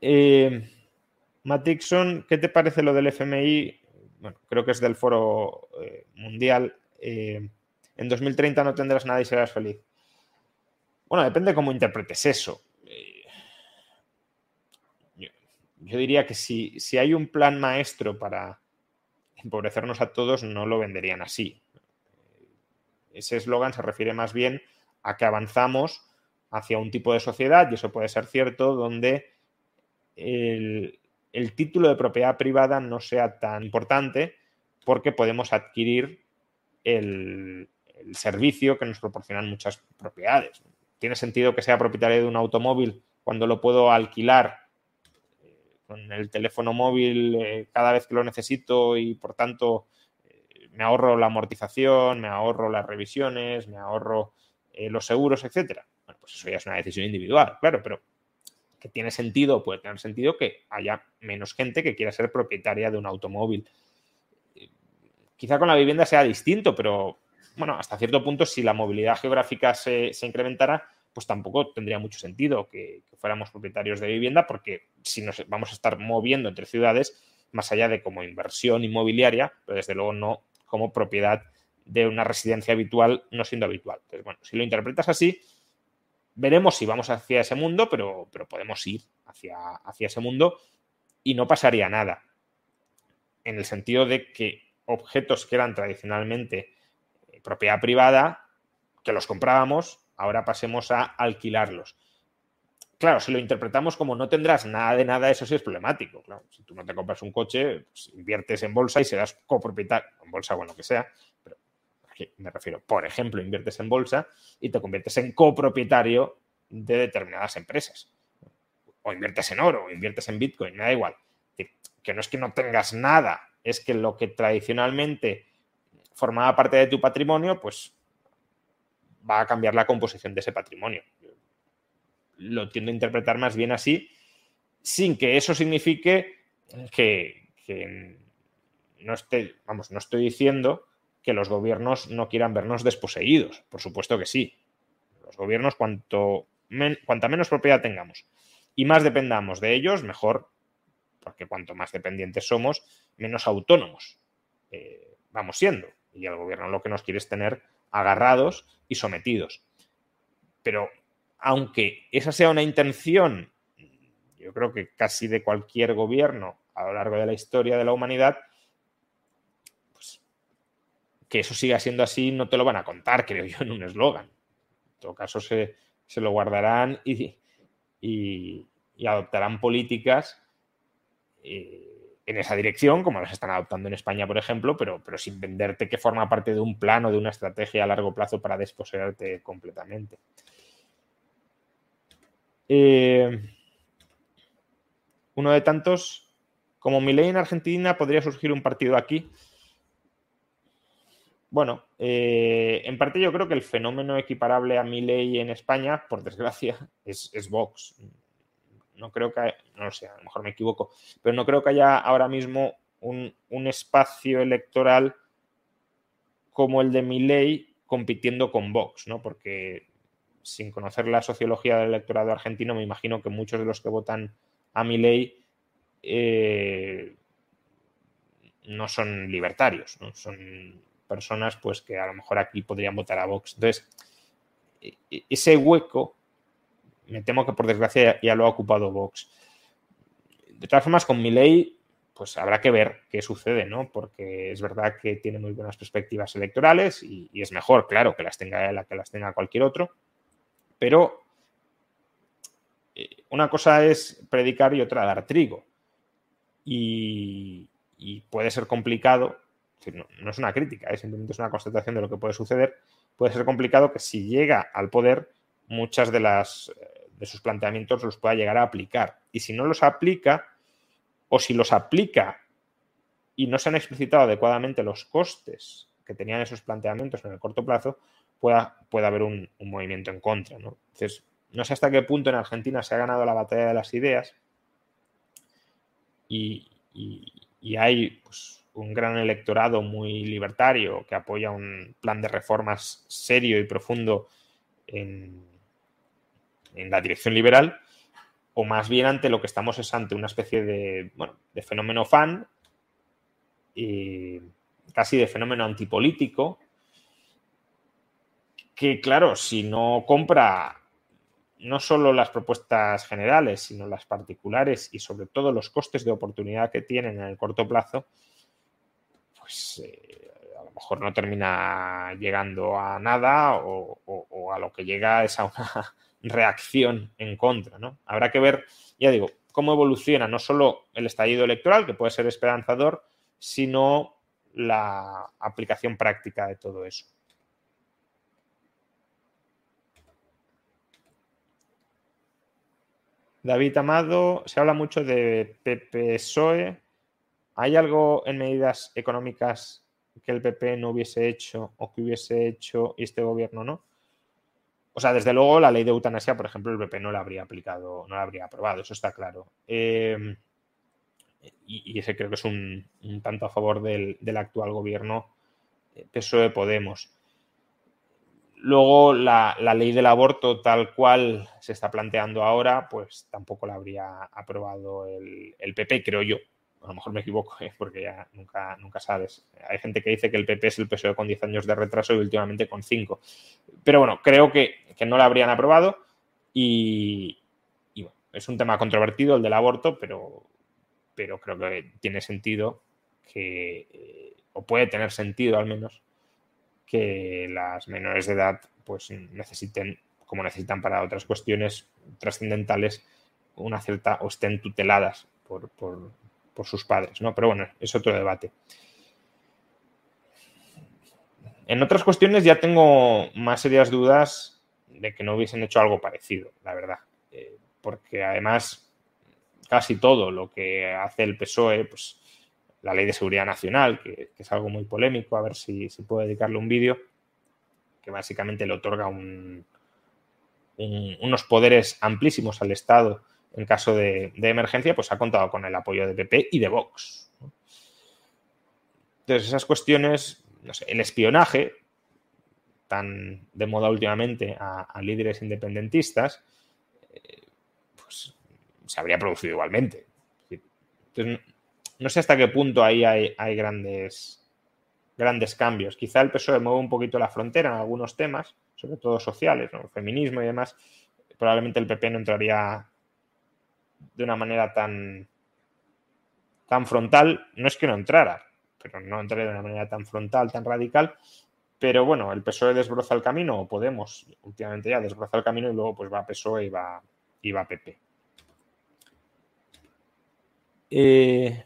Eh, Matt Dixon, ¿qué te parece lo del FMI? Bueno, creo que es del Foro eh, Mundial. Eh, en 2030 no tendrás nada y serás feliz. Bueno, depende cómo interpretes eso. Eh, yo, diría que si, si hay un plan maestro para empobrecernos a todos, no lo venderían así. Ese eslogan se refiere más bien a que avanzamos hacia un tipo de sociedad, y eso puede ser cierto, donde el, el título de propiedad privada no sea tan importante porque podemos adquirir el, servicio que nos proporcionan muchas propiedades. Tiene sentido que sea propietario de un automóvil cuando lo puedo alquilar con el teléfono móvil eh, cada vez que lo necesito y por tanto eh, me ahorro la amortización, me ahorro las revisiones, me ahorro los seguros, etcétera. Bueno, pues eso ya es una decisión individual, claro, pero que tiene sentido, puede tener sentido que haya menos gente que quiera ser propietaria de un automóvil. Quizá con la vivienda sea distinto, pero bueno, hasta cierto punto, si la movilidad geográfica se, incrementara, pues tampoco tendría mucho sentido que, fuéramos propietarios de vivienda, porque si nos vamos a estar moviendo entre ciudades, más allá de como inversión inmobiliaria, pero desde luego no como propiedad de una residencia habitual, no siendo habitual. Entonces, bueno, si lo interpretas así, Veremos si vamos hacia ese mundo, pero, pero podemos ir hacia, hacia ese mundo y no pasaría nada. En el sentido de que objetos que eran tradicionalmente eh, propiedad privada, que los comprábamos, ahora pasemos a alquilarlos. Claro, si lo interpretamos como no tendrás nada de nada, eso sí es problemático. Claro, si tú no te compras un coche, pues inviertes en bolsa y serás copropietario, en bolsa o en lo que sea, pero me refiero, por ejemplo, inviertes en bolsa y te conviertes en copropietario de determinadas empresas. O inviertes en oro, o inviertes en Bitcoin, me da igual. Que no es que no tengas nada, es que lo que tradicionalmente formaba parte de tu patrimonio, pues va a cambiar la composición de ese patrimonio. Lo tiendo a interpretar más bien así, sin que eso signifique que, no esté, vamos, no estoy diciendo que los gobiernos no quieran vernos desposeídos. Por supuesto que sí. Los gobiernos, cuanto cuanta menos propiedad tengamos y más dependamos de ellos, mejor, porque cuanto más dependientes somos, menos autónomos eh, vamos siendo. Y el gobierno lo que nos quiere es tener agarrados y sometidos. Pero aunque esa sea una intención, yo creo que casi de cualquier gobierno a lo largo de la historia de la humanidad, que eso siga siendo así no te lo van a contar, creo yo, en un eslogan. En todo caso, se, lo guardarán y, adoptarán políticas eh, en esa dirección, como las están adoptando en España, por ejemplo, pero, pero sin venderte que forma parte de un plan o de una estrategia a largo plazo para desposeerte completamente. Eh, uno de tantos, como mi ley en Argentina, podría surgir un partido aquí bueno, eh, en parte yo creo que el fenómeno equiparable a mi ley en España, por desgracia, es, Vox. No creo que, no lo sé, a lo mejor me equivoco, pero no creo que haya ahora mismo un, espacio electoral como el de mi ley compitiendo con Vox, ¿no? Porque sin conocer la sociología del electorado argentino, me imagino que muchos de los que votan a mi ley eh, no son libertarios, ¿no? son personas pues que a lo mejor aquí podrían votar a Vox. Entonces, e, e, ese hueco, me temo que por desgracia ya lo ha ocupado Vox. De todas formas, con mi ley, pues habrá que ver qué sucede, ¿no? Porque es verdad que tiene muy buenas perspectivas electorales y, es mejor, claro, que las tenga él a que las tenga cualquier otro, pero eh, una cosa es predicar y otra dar trigo. Y, puede ser complicado, no, es una crítica, simplemente es una constatación de lo que puede suceder, puede ser complicado que si llega al poder, muchas de las de sus planteamientos los pueda llegar a aplicar. Y si no los aplica, o si los aplica y no se han explicitado adecuadamente los costes que tenían esos planteamientos en el corto plazo, pueda, haber un, movimiento en contra. ¿no? Entonces, no sé hasta qué punto en Argentina se ha ganado la batalla de las ideas y, hay pues, un gran electorado muy libertario que apoya un plan de reformas serio y profundo en, en la dirección liberal, o más bien ante lo que estamos es ante una especie de, bueno, de fenómeno fan, y casi de fenómeno antipolítico, que claro, si no compra no solo las propuestas generales, sino las particulares y sobre todo los costes de oportunidad que tienen en el corto plazo, pues eh, a lo mejor no termina llegando a nada o, a lo que llega es a una reacción en contra. ¿no? Habrá que ver, ya digo, cómo evoluciona no solo el estallido electoral, que puede ser esperanzador, sino la aplicación práctica de todo eso. David Amado, se habla mucho de PPSOE. ¿Hay algo en medidas económicas que el PP no hubiese hecho o que hubiese hecho y este gobierno no? O sea, desde luego la ley de eutanasia, por ejemplo, el PP no la habría aplicado, no la habría aprobado, eso está claro. Em, y, ese creo que es un, tanto a favor del, actual gobierno eh, PSOE Podemos. Luego, la, ley del aborto, tal cual se está planteando ahora, pues tampoco la habría aprobado el, el PP, creo yo a lo mejor me equivoco, ¿eh? porque ya nunca, nunca sabes. Hay gente que dice que el PP es el PSOE con 10 años de retraso y últimamente con 5. Pero bueno, creo que, no lo habrían aprobado y, bueno, es un tema controvertido el del aborto, pero, pero creo que tiene sentido que, eh, o puede tener sentido al menos, que las menores de edad pues necesiten, como necesitan para otras cuestiones trascendentales, una cierta o estén tuteladas por sus padres, ¿no? Pero bueno, es otro debate. En otras cuestiones ya tengo más serias dudas de que no hubiesen hecho algo parecido, la verdad. Eh, porque además casi todo lo que hace el PSOE, pues la ley de seguridad nacional, que, es algo muy polémico, a ver si, si puedo dedicarle un vídeo, que básicamente le otorga unos poderes amplísimos al Estado en caso de, emergencia, pues ha contado con el apoyo de PP y de Vox. Entonces, esas cuestiones, no sé, el espionaje, tan de moda últimamente a, líderes independentistas, eh, pues se habría producido igualmente. Entonces, no sé hasta qué punto ahí hay, grandes, grandes cambios. Quizá el PSOE mueve un poquito la frontera en algunos temas, sobre todo sociales, ¿no? feminismo y demás. Probablemente el PP no entraría de una manera tan, tan frontal. No es que no entrara, pero no entraría de una manera tan frontal, tan radical. Pero bueno, el PSOE desbroza el camino, o Podemos, últimamente ya desbroza el camino y luego pues va PSOE y va, y va PP. Eh,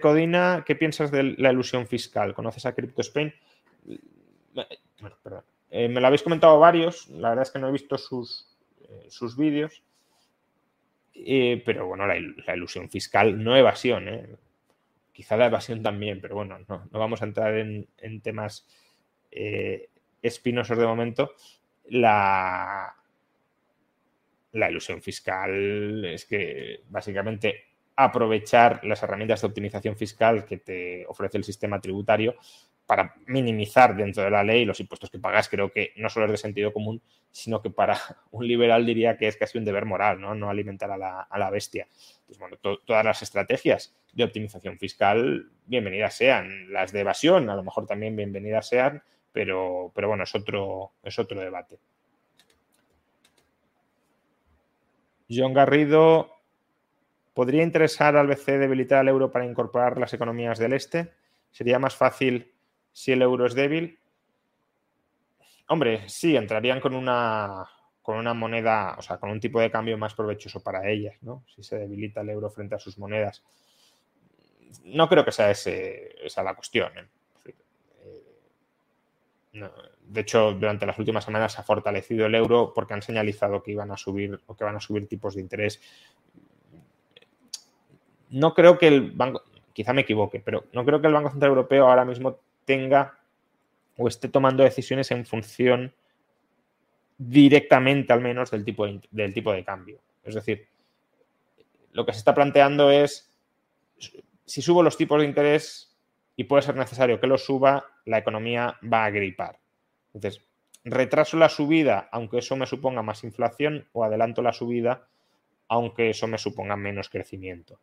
Codina, ¿qué piensas de la ilusión fiscal? ¿Conoces a Crypto Spain? Bueno, perdón. Eh, me lo habéis comentado varios, la verdad es que no he visto sus, eh, sus vídeos. Eh, pero bueno, la, ilusión fiscal, no evasión, ¿eh? quizá la evasión también, pero bueno, no, vamos a entrar en, temas eh, espinosos de momento. La, la ilusión fiscal es que básicamente aprovechar las herramientas de optimización fiscal que te ofrece el sistema tributario para minimizar dentro de la ley los impuestos que pagas, creo que no solo es de sentido común, sino que para un liberal diría que es casi un deber moral, no, no alimentar a la, bestia. Pues bueno, todas las estrategias de optimización fiscal, bienvenidas sean. Las de evasión, a lo mejor también bienvenidas sean, pero, pero bueno, es otro, es otro debate. John Garrido ¿Podría interesar al BCE debilitar al euro para incorporar las economías del este? ¿Sería más fácil si el euro es débil? Hombre, sí, entrarían con una, con una moneda, o sea, con un tipo de cambio más provechoso para ellas, ¿no? Si se debilita el euro frente a sus monedas. No creo que sea ese, esa la cuestión. ¿eh? de hecho, durante las últimas semanas se ha fortalecido el euro porque han señalizado que iban a subir o que van a subir tipos de interés. No creo que el banco, quizá me equivoque, pero no creo que el Banco Central Europeo ahora mismo tenga o esté tomando decisiones en función directamente al menos del tipo de, del tipo de cambio. Es decir, lo que se está planteando es si subo los tipos de interés y puede ser necesario que los suba, la economía va a gripar. Entonces, retraso la subida, aunque eso me suponga más inflación, o adelanto la subida, aunque eso me suponga menos crecimiento.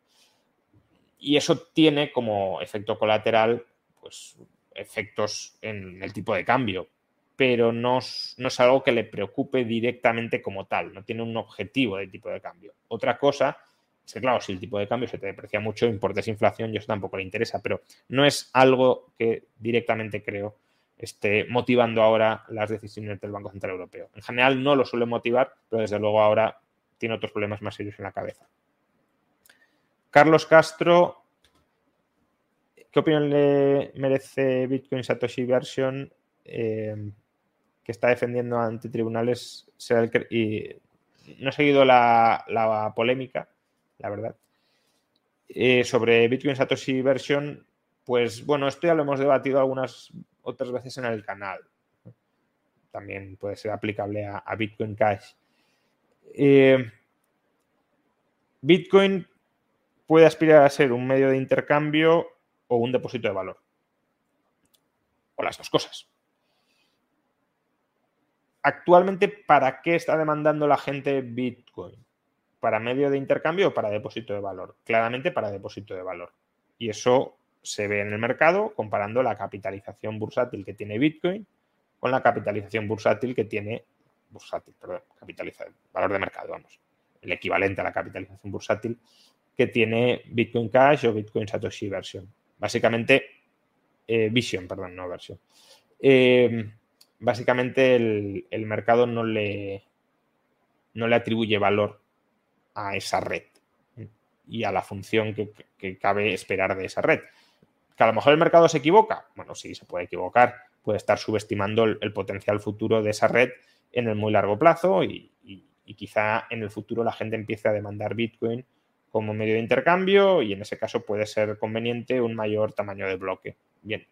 Y eso tiene como efecto colateral, pues, efectos en el tipo de cambio, pero no, no, es algo que le preocupe directamente como tal, no tiene un objetivo de tipo de cambio. Otra cosa es que, claro, si el tipo de cambio se te deprecia mucho, importes inflación, y eso tampoco le interesa, pero no es algo que directamente creo esté motivando ahora las decisiones del Banco Central Europeo. En general no lo suele motivar, pero desde luego ahora tiene otros problemas más serios en la cabeza. Carlos Castro, ¿qué opinión le merece Bitcoin Satoshi Version eh, que está defendiendo ante tribunales? Y no he seguido la, polémica, la verdad, eh, sobre Bitcoin Satoshi Version. Pues bueno, esto ya lo hemos debatido algunas otras veces en el canal. También puede ser aplicable a, Bitcoin Cash. Eh, Bitcoin puede aspirar a ser un medio de intercambio o un depósito de valor. O las dos cosas. Actualmente, ¿para qué está demandando la gente Bitcoin? ¿Para medio de intercambio o para depósito de valor? Claramente para depósito de valor. Y eso se ve en el mercado comparando la capitalización bursátil que tiene Bitcoin con la capitalización bursátil que tiene bursátil, perdón, capitalización, valor de mercado, vamos, el equivalente a la capitalización bursátil que tiene Bitcoin Cash o Bitcoin Satoshi Version. Básicamente, eh, perdón, no versión. Eh, básicamente el, mercado no le, no le atribuye valor a esa red y a la función que cabe esperar de esa red. ¿Que a lo mejor el mercado se equivoca? Bueno, sí, se puede equivocar. Puede estar subestimando el, potencial futuro de esa red en el muy largo plazo y, quizá en el futuro la gente empiece a demandar Bitcoin como medio de intercambio y en ese caso puede ser conveniente un mayor tamaño de bloque. Bien.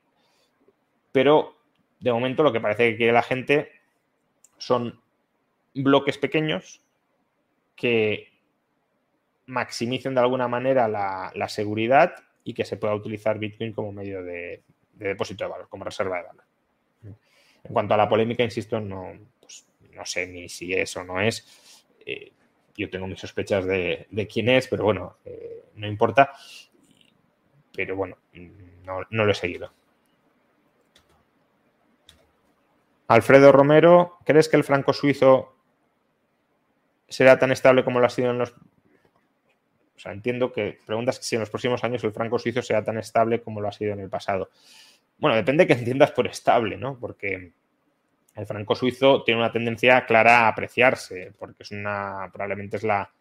Pero de momento lo que parece que quiere la gente son bloques pequeños que maximicen de alguna manera la seguridad y que se pueda utilizar Bitcoin como medio de, depósito de valor, como reserva de valor. En cuanto a la polémica, insisto, no, pues, no sé ni si es o no es. Eh, yo tengo mis sospechas de, quién es, pero bueno, eh, no importa. Pero bueno, no, no lo he seguido. Alfredo Romero, ¿crees que el franco suizo será tan estable como lo ha sido en los o sea, entiendo que preguntas si en los próximos años el franco suizo sea tan estable como lo ha sido en el pasado. Bueno, depende de que entiendas por estable, ¿no? Porque el franco suizo tiene una tendencia clara a apreciarse, porque es una, probablemente es la,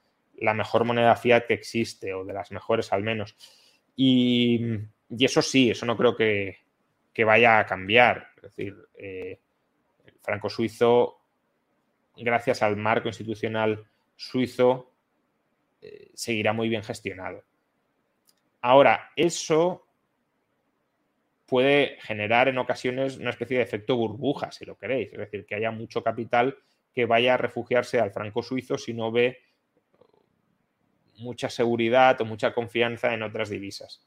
mejor moneda fiat que existe, o de las mejores al menos. Y, eso sí, eso no creo que, vaya a cambiar. Es decir, eh, el franco suizo, gracias al marco institucional suizo, eh, seguirá muy bien gestionado. Ahora, eso puede generar en ocasiones una especie de efecto burbuja, si lo queréis, es decir, que haya mucho capital que vaya a refugiarse al franco suizo si no ve mucha seguridad o mucha confianza en otras divisas.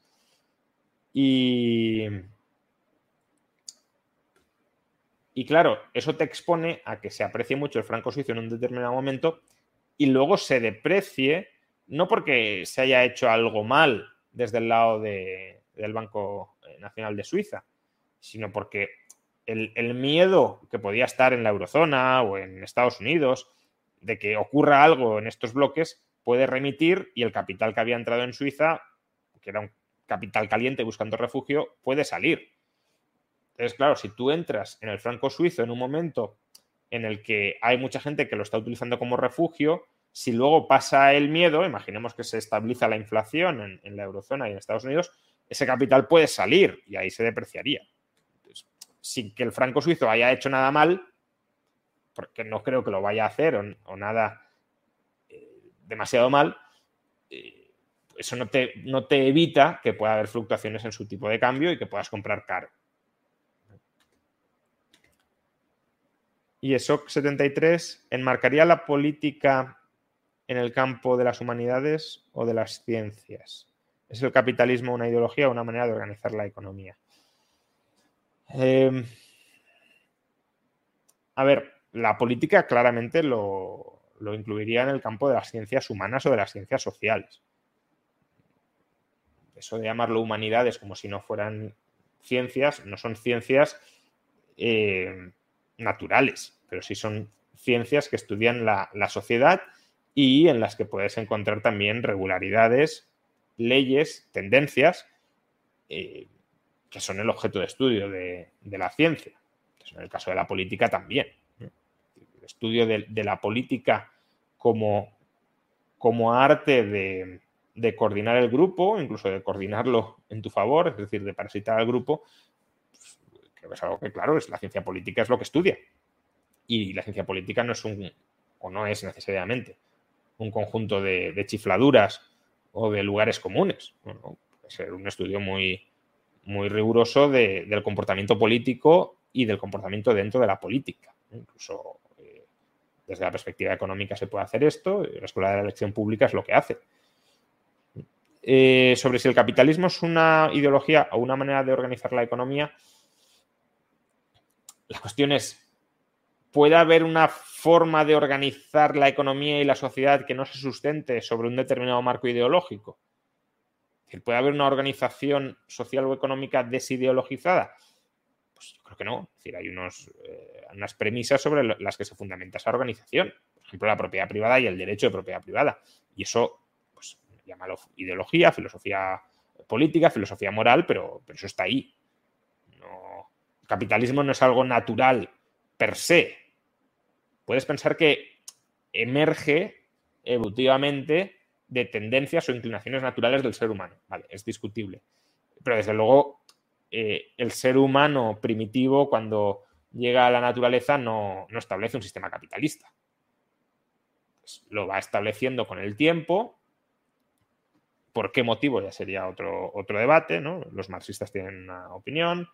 Y, y claro, eso te expone a que se aprecie mucho el franco suizo en un determinado momento y luego se deprecie no porque se haya hecho algo mal desde el lado del Banco Nacional de Suiza, sino porque el, miedo que podía estar en la eurozona o en Estados Unidos de que ocurra algo en estos bloques, puede remitir y el capital que había entrado en Suiza, que era un capital caliente buscando refugio, puede salir. Entonces, claro, si tú entras en el franco suizo en un momento en el que hay mucha gente que lo está utilizando como refugio, si luego pasa el miedo, imaginemos que se estabiliza la inflación en, la eurozona y en Estados Unidos, ese capital puede salir y ahí se depreciaría. sin que el franco suizo haya hecho nada mal, porque no creo que lo vaya a hacer o, nada eh, demasiado mal, eh, eso no te, no te evita que pueda haber fluctuaciones en su tipo de cambio y que puedas comprar caro. Y eso 73 enmarcaría la política en el campo de las humanidades o de las ciencias. ¿Es el capitalismo una ideología o una manera de organizar la economía? Em, a ver, la política claramente lo, lo, incluiría en el campo de las ciencias humanas o de las ciencias sociales. Eso de llamarlo humanidades como si no fueran ciencias, no son ciencias eh, naturales, pero sí son ciencias que estudian la, sociedad y en las que puedes encontrar también regularidades, leyes, tendencias eh, que son el objeto de estudio de, la ciencia. en el caso de la política también. El estudio de, la política como, como arte de, coordinar el grupo, incluso de coordinarlo en tu favor, es decir, de parasitar al grupo, es algo que, claro, es la ciencia política es lo que estudia. Y la ciencia política no es un, o no es necesariamente, un conjunto de, chifladuras o de lugares comunes. Bueno, puede ser un estudio muy, muy riguroso del comportamiento político y del comportamiento dentro de la política. Incluso eh, desde la perspectiva económica se puede hacer esto, la Escuela de la Elección Pública es lo que hace. Eh, sobre si el capitalismo es una ideología o una manera de organizar la economía, la cuestión es, ¿puede haber una forma de organizar la economía y la sociedad que no se sustente sobre un determinado marco ideológico? ¿puede haber una organización social o económica desideologizada? Pues yo creo que no. Hay eh, unas premisas sobre las que se fundamenta esa organización. Por ejemplo, la propiedad privada y el derecho de propiedad privada. Y eso, pues, llámalo ideología, filosofía política, filosofía moral, pero, pero eso está ahí capitalismo no es algo natural per se. Puedes pensar que emerge evolutivamente de tendencias o inclinaciones naturales del ser humano. Vale, es discutible. Pero desde luego, eh, el ser humano primitivo, cuando llega a la naturaleza, no, establece un sistema capitalista. Pues lo va estableciendo con el tiempo. ¿Por qué motivo? Ya sería otro, otro debate, ¿no? Los marxistas tienen una opinión,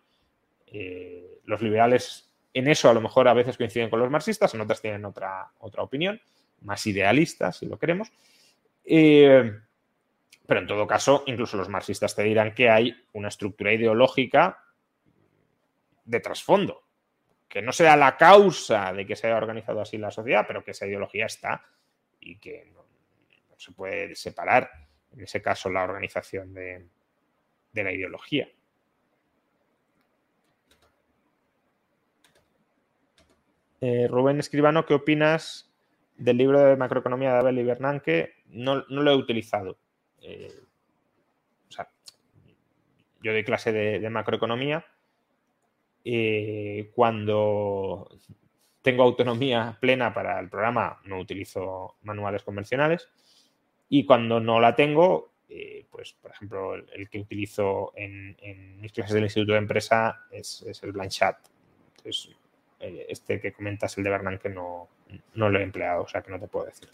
eh, los liberales en eso a lo mejor a veces coinciden con los marxistas, en otras tienen otra, otra opinión, más idealista, si lo queremos. Eh, pero en todo caso, incluso los marxistas te dirán que hay una estructura ideológica de trasfondo, que no sea la causa de que se haya organizado así la sociedad, pero que esa ideología está y que no, se puede separar, en ese caso, la organización de la ideología. Eh, Rubén Escribano, ¿qué opinas del libro de macroeconomía de Abel y Bernanke? No, lo he utilizado. Eh, yo doy clase de, macroeconomía. Eh, cuando tengo autonomía plena para el programa, no utilizo manuales convencionales. Y cuando no la tengo, pues por ejemplo, el, que utilizo en, mis clases del Instituto de Empresa es, el Blanchat. Entonces, este que comentas, el de Bernanke, que no, no lo he empleado, o sea que no te puedo decir.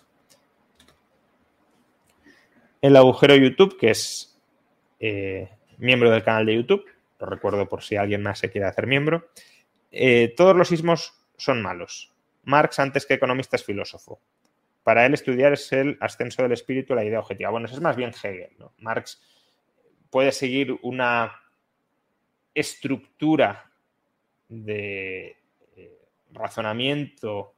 El agujero YouTube, que es eh, miembro del canal de YouTube, lo recuerdo por si alguien más se quiere hacer miembro. Eh, todos los sismos son malos. Marx, antes que economista, es filósofo. Para él, estudiar es el ascenso del espíritu la idea objetiva. Bueno, eso es más bien Hegel. Marx puede seguir una estructura de, razonamiento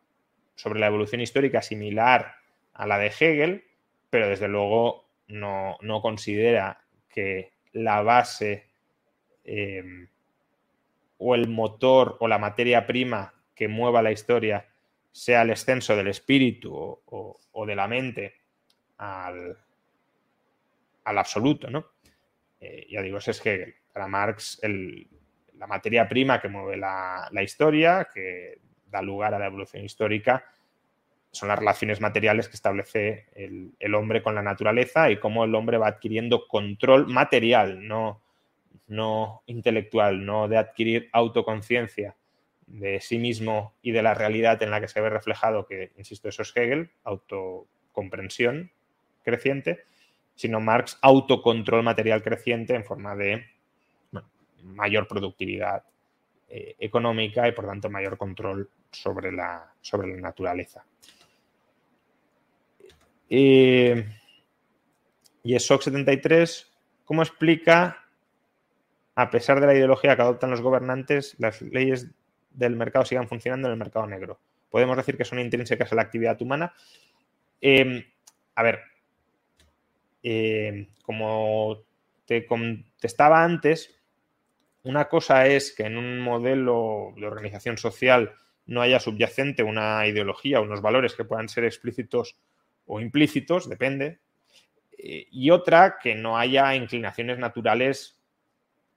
sobre la evolución histórica similar a la de Hegel, pero desde luego no, considera que la base em, o el motor o la materia prima que mueva la historia sea el extenso del espíritu o, de la mente al, al absoluto, ¿no? Eh, ya digo, ese es Hegel. Para Marx, la materia prima que mueve la, historia, que da lugar a la evolución histórica, son las relaciones materiales que establece el, hombre con la naturaleza y cómo el hombre va adquiriendo control material, no, no intelectual, no de adquirir autoconciencia de sí mismo y de la realidad en la que se ve reflejado, que, insisto, eso es Hegel, autocomprensión creciente, sino Marx autocontrol material creciente en forma de mayor productividad eh, económica y por tanto mayor control sobre la, sobre la naturaleza. Eh, y SOC 73, ¿cómo explica, a pesar de la ideología que adoptan los gobernantes, las leyes del mercado sigan funcionando en el mercado negro? Podemos decir que son intrínsecas a la actividad humana. Eh, a ver, eh, como te contestaba antes, una cosa es que en un modelo de organización social no haya subyacente una ideología, unos valores que puedan ser explícitos o implícitos, depende, eh, y otra que no haya inclinaciones naturales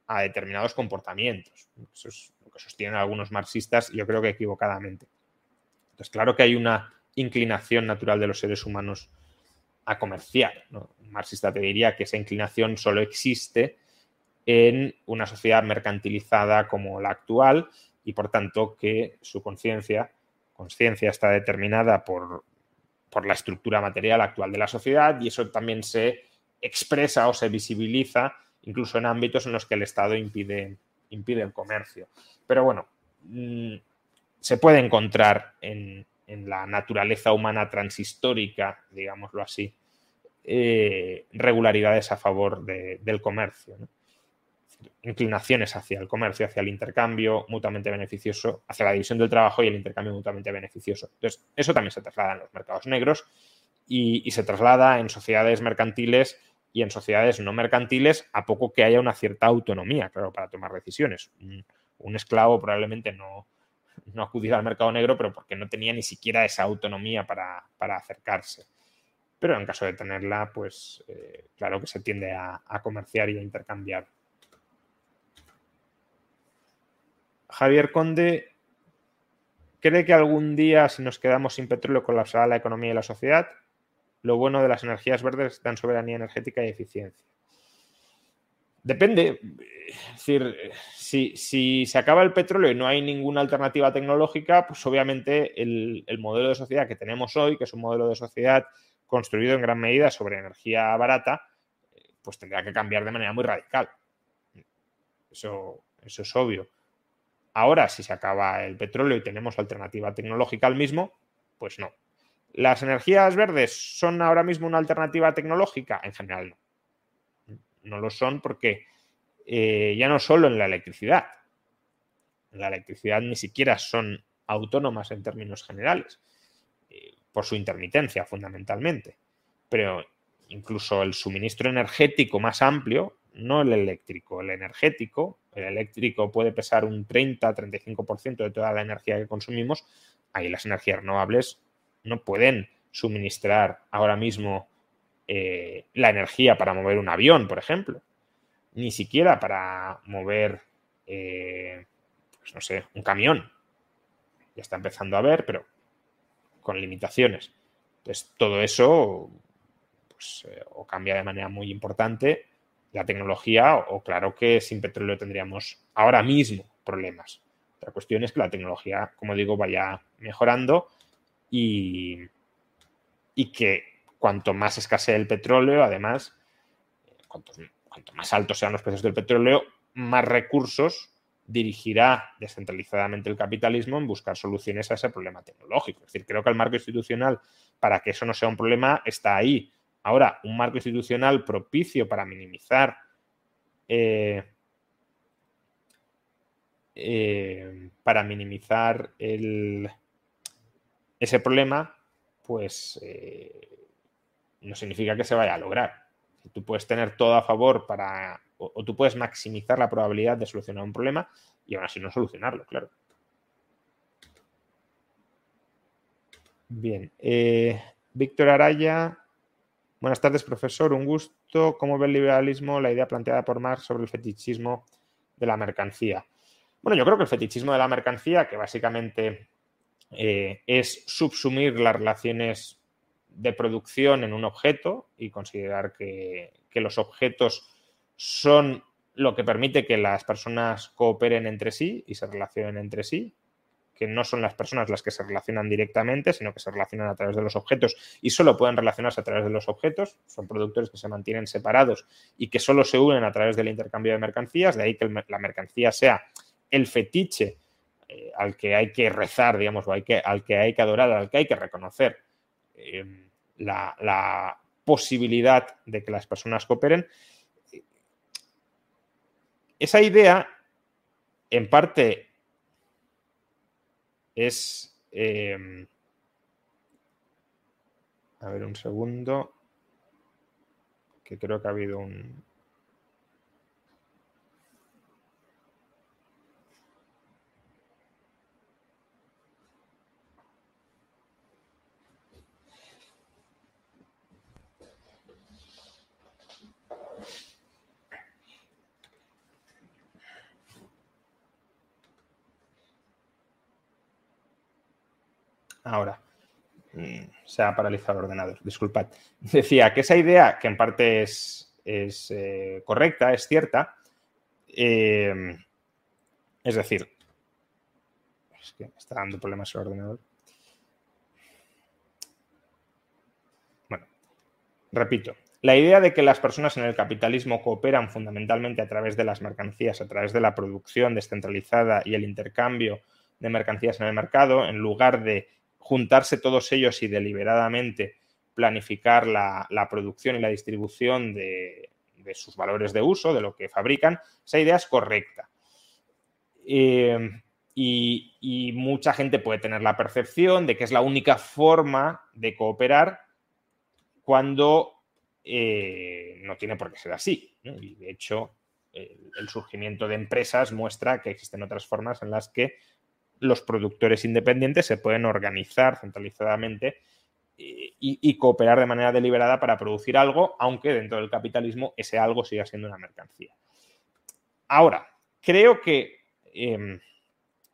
a determinados comportamientos. Eso es lo que sostienen algunos marxistas, yo creo que equivocadamente. Entonces, claro que hay una inclinación natural de los seres humanos a comerciar. Un marxista te diría que esa inclinación solo existe en una sociedad mercantilizada como la actual y por tanto que su conciencia, conciencia está determinada por, por, la estructura material actual de la sociedad y eso también se expresa o se visibiliza incluso en ámbitos en los que el Estado impide, impide el comercio. Pero bueno, mm, se puede encontrar en, en la naturaleza humana transhistórica, digámoslo así, eh, regularidades a favor del comercio. Inclinaciones hacia el comercio, hacia el intercambio mutuamente beneficioso, hacia la división del trabajo y el intercambio mutuamente beneficioso. Entonces, eso también se traslada en los mercados negros y, se traslada en sociedades mercantiles y en sociedades no mercantiles a poco que haya una cierta autonomía, claro, para tomar decisiones. un esclavo probablemente no, no acudir al mercado negro, pero porque no tenía ni siquiera esa autonomía para, acercarse. Pero en caso de tenerla, pues eh, claro que se tiende a, comerciar y a intercambiar. Javier Conde cree que algún día, si nos quedamos sin petróleo, colapsará la economía y la sociedad. Lo bueno de las energías verdes dan soberanía energética y eficiencia. Depende. Es decir, si, se acaba el petróleo y no hay ninguna alternativa tecnológica, pues obviamente el, modelo de sociedad que tenemos hoy, que es un modelo de sociedad construido en gran medida sobre energía barata, pues tendrá que cambiar de manera muy radical. Eso, eso es obvio. Ahora, si se acaba el petróleo y tenemos alternativa tecnológica al mismo, pues no. ¿Las energías verdes son ahora mismo una alternativa tecnológica? En general no no lo son porque eh, ya no solo en la electricidad, en la electricidad ni siquiera son autónomas en términos generales, eh, por su intermitencia fundamentalmente, pero incluso el suministro energético más amplio, no el eléctrico, el energético, el eléctrico puede pesar un 30-35% de toda la energía que consumimos, ahí las energías renovables no pueden suministrar ahora mismo eh, la energía para mover un avión, por ejemplo, ni siquiera para mover, eh, pues no sé, un camión. Ya está empezando a ver, pero con limitaciones. Entonces, todo eso pues, eh, o cambia de manera muy importante la tecnología o, claro que sin petróleo tendríamos ahora mismo problemas. La cuestión es que la tecnología, como digo, vaya mejorando y, y que cuanto más escasee el petróleo, además, cuanto, más altos sean los precios del petróleo, más recursos dirigirá descentralizadamente el capitalismo en buscar soluciones a ese problema tecnológico. Es decir, creo que el marco institucional, para que eso no sea un problema, está ahí. Ahora, un marco institucional propicio para minimizar eh, eh, para minimizar ese problema, pues eh, no significa que se vaya a lograr. Tú puedes tener todo a favor para, o, tú puedes maximizar la probabilidad de solucionar un problema y aún así no solucionarlo, claro. Bien, Víctor Araya, Buenas tardes, profesor. Un gusto. ¿Cómo ve el liberalismo la idea planteada por Marx sobre el fetichismo de la mercancía? Bueno, yo creo que el fetichismo de la mercancía, que básicamente eh, es subsumir las relaciones de producción en un objeto y considerar que, que los objetos son lo que permite que las personas cooperen entre sí y se relacionen entre sí, que no son las personas las que se relacionan directamente, sino que se relacionan a través de los objetos y solo pueden relacionarse a través de los objetos. Son productores que se mantienen separados y que solo se unen a través del intercambio de mercancías, de ahí que la mercancía sea el fetiche eh, al que hay que rezar, digamos, que, al que hay que adorar, al que hay que reconocer la, la posibilidad de que las personas cooperen. Esa idea, en parte, es... Eh, a ver, un segundo, que creo que ha habido un... Ahora, mm, se ha paralizado el ordenador, disculpad. Decía que esa idea, que en parte es, es eh, correcta, es cierta, eh, es decir, es que me está dando problemas el ordenador. Bueno, repito, la idea de que las personas en el capitalismo cooperan fundamentalmente a través de las mercancías, a través de la producción descentralizada y el intercambio de mercancías en el mercado, en lugar de juntarse todos ellos y deliberadamente planificar la, producción y la distribución de, sus valores de uso, de lo que fabrican, esa idea es correcta. Eh, y, mucha gente puede tener la percepción de que es la única forma de cooperar cuando eh, no tiene por qué ser así. Y de hecho, el surgimiento de empresas muestra que existen otras formas en las que los productores independientes se pueden organizar centralizadamente y, cooperar de manera deliberada para producir algo, aunque dentro del capitalismo ese algo siga siendo una mercancía. Ahora, creo que, em,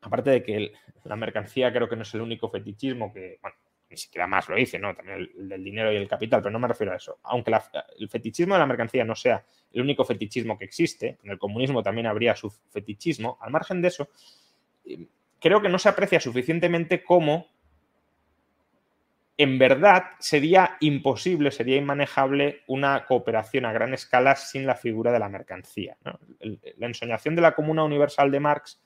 aparte de que la mercancía creo que no es el único fetichismo que, bueno, ni siquiera más lo dice, ¿no? También el, del dinero y el capital, pero no me refiero a eso. Aunque el fetichismo de la mercancía no sea el único fetichismo que existe, en el comunismo también habría su fetichismo, al margen de eso, em, creo que no se aprecia suficientemente cómo en verdad sería imposible, sería inmanejable una cooperación a gran escala sin la figura de la mercancía. La ensoñación de la comuna universal de Marx,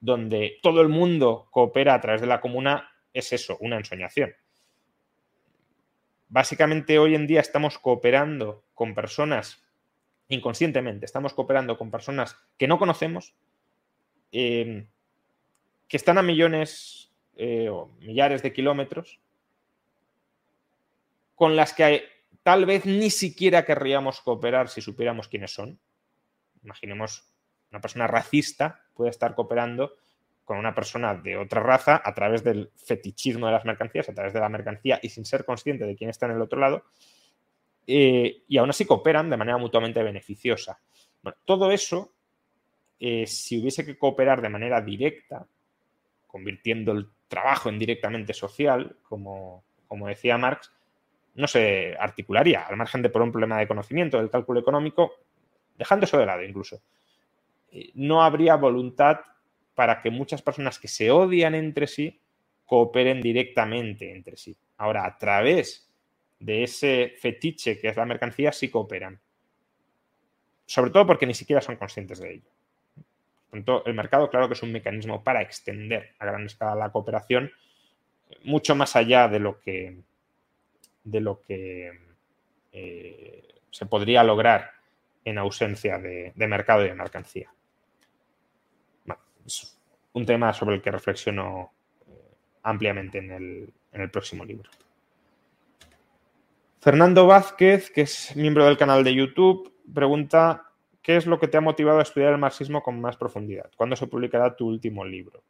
donde todo el mundo coopera a través de la comuna, es eso, una ensoñación. Básicamente hoy en día estamos cooperando con personas, inconscientemente, estamos cooperando con personas que no conocemos, eh, que están a millones eh, o millares de kilómetros, con las que tal vez ni siquiera querríamos cooperar si supiéramos quiénes son. Imaginemos una persona racista puede estar cooperando con una persona de otra raza a través del fetichismo de las mercancías, a través de la mercancía y sin ser consciente de quién está en el otro lado, eh, y aún así cooperan de manera mutuamente beneficiosa. Todo eso, eh, si hubiese que cooperar de manera directa, convirtiendo el trabajo en directamente social, como, decía Marx, no se articularía, al margen de por un problema de conocimiento del cálculo económico, dejando eso de lado incluso. Eh, no habría voluntad para que muchas personas que se odian entre sí cooperen directamente entre sí. Ahora, a través de ese fetiche que es la mercancía, sí cooperan. Sobre todo porque ni siquiera son conscientes de ello el mercado, claro que es un mecanismo para extender a gran escala la cooperación, mucho más allá de lo que, de lo que eh, se podría lograr en ausencia de, mercado y de mercancía. es un tema sobre el que reflexiono eh, ampliamente en el, en el próximo libro. Fernando Vázquez, que es miembro del canal de YouTube, pregunta ¿Qué es lo que te ha motivado a estudiar el marxismo con más profundidad? ¿Cuándo se publicará tu último libro?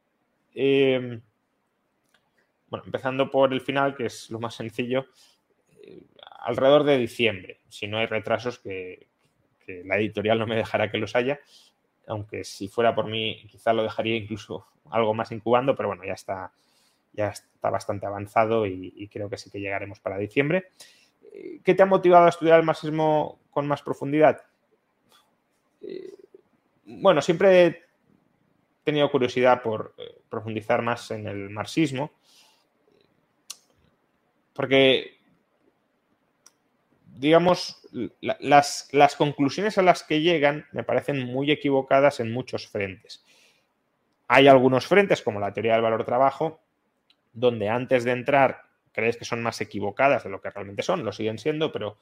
Em, bueno, empezando por el final, que es lo más sencillo. Eh, alrededor de diciembre, si no hay retrasos que, la editorial no me dejará que los haya, aunque si fuera por mí quizá lo dejaría incluso algo más incubando, pero bueno, ya está, ya está bastante avanzado y, creo que sí que llegaremos para diciembre. Eh, ¿Qué te ha motivado a estudiar el marxismo con más profundidad? Eh, bueno, siempre he tenido curiosidad por eh, profundizar más en el marxismo, porque, digamos, las, las conclusiones a las que llegan me parecen muy equivocadas en muchos frentes. Hay algunos frentes, como la teoría del valor-trabajo, donde antes de entrar crees que son más equivocadas de lo que realmente son, lo siguen siendo, pero,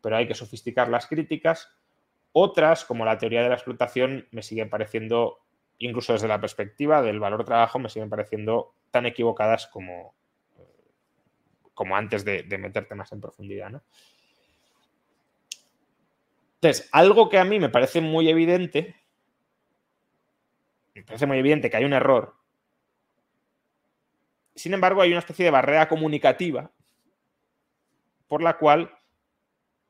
pero hay que sofisticar las críticas. Otras, como la teoría de la explotación, me siguen pareciendo, incluso desde la perspectiva del valor-trabajo, me siguen pareciendo tan equivocadas como, como antes de, meterte más en profundidad. Entonces, algo que a mí me parece muy evidente, me parece muy evidente que hay un error sin embargo, hay una especie de barrera comunicativa por la cual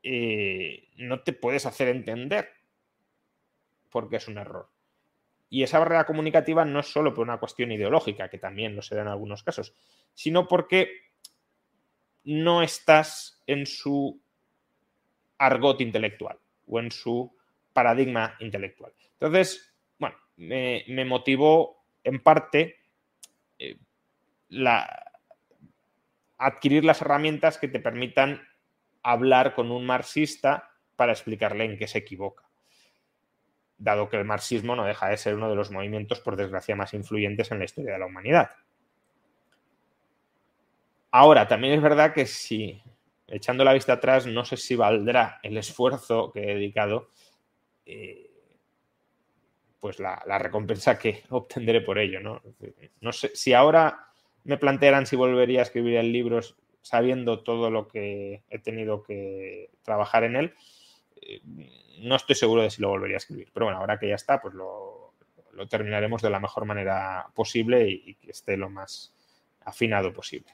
eh, no te puedes hacer entender porque es un error. Y esa barrera comunicativa no es solo por una cuestión ideológica, que también lo será en algunos casos, sino porque no estás en su argot intelectual o en su paradigma intelectual. Entonces, bueno, me, motivó en parte eh, la, adquirir las herramientas que te permitan hablar con un marxista para explicarle en qué se equivoca. Dado que el marxismo no deja de ser uno de los movimientos, por desgracia, más influyentes en la historia de la humanidad. Ahora, también es verdad que si, echando la vista atrás, no sé si valdrá el esfuerzo que he dedicado, eh, pues la, la, recompensa que obtendré por ello. ¿no? no sé si ahora me plantearan si volvería a escribir el libro sabiendo todo lo que he tenido que trabajar en él, eh, no estoy seguro de si lo volvería a escribir. Pero bueno, ahora que ya está, pues lo, terminaremos de la mejor manera posible y, que esté lo más afinado posible.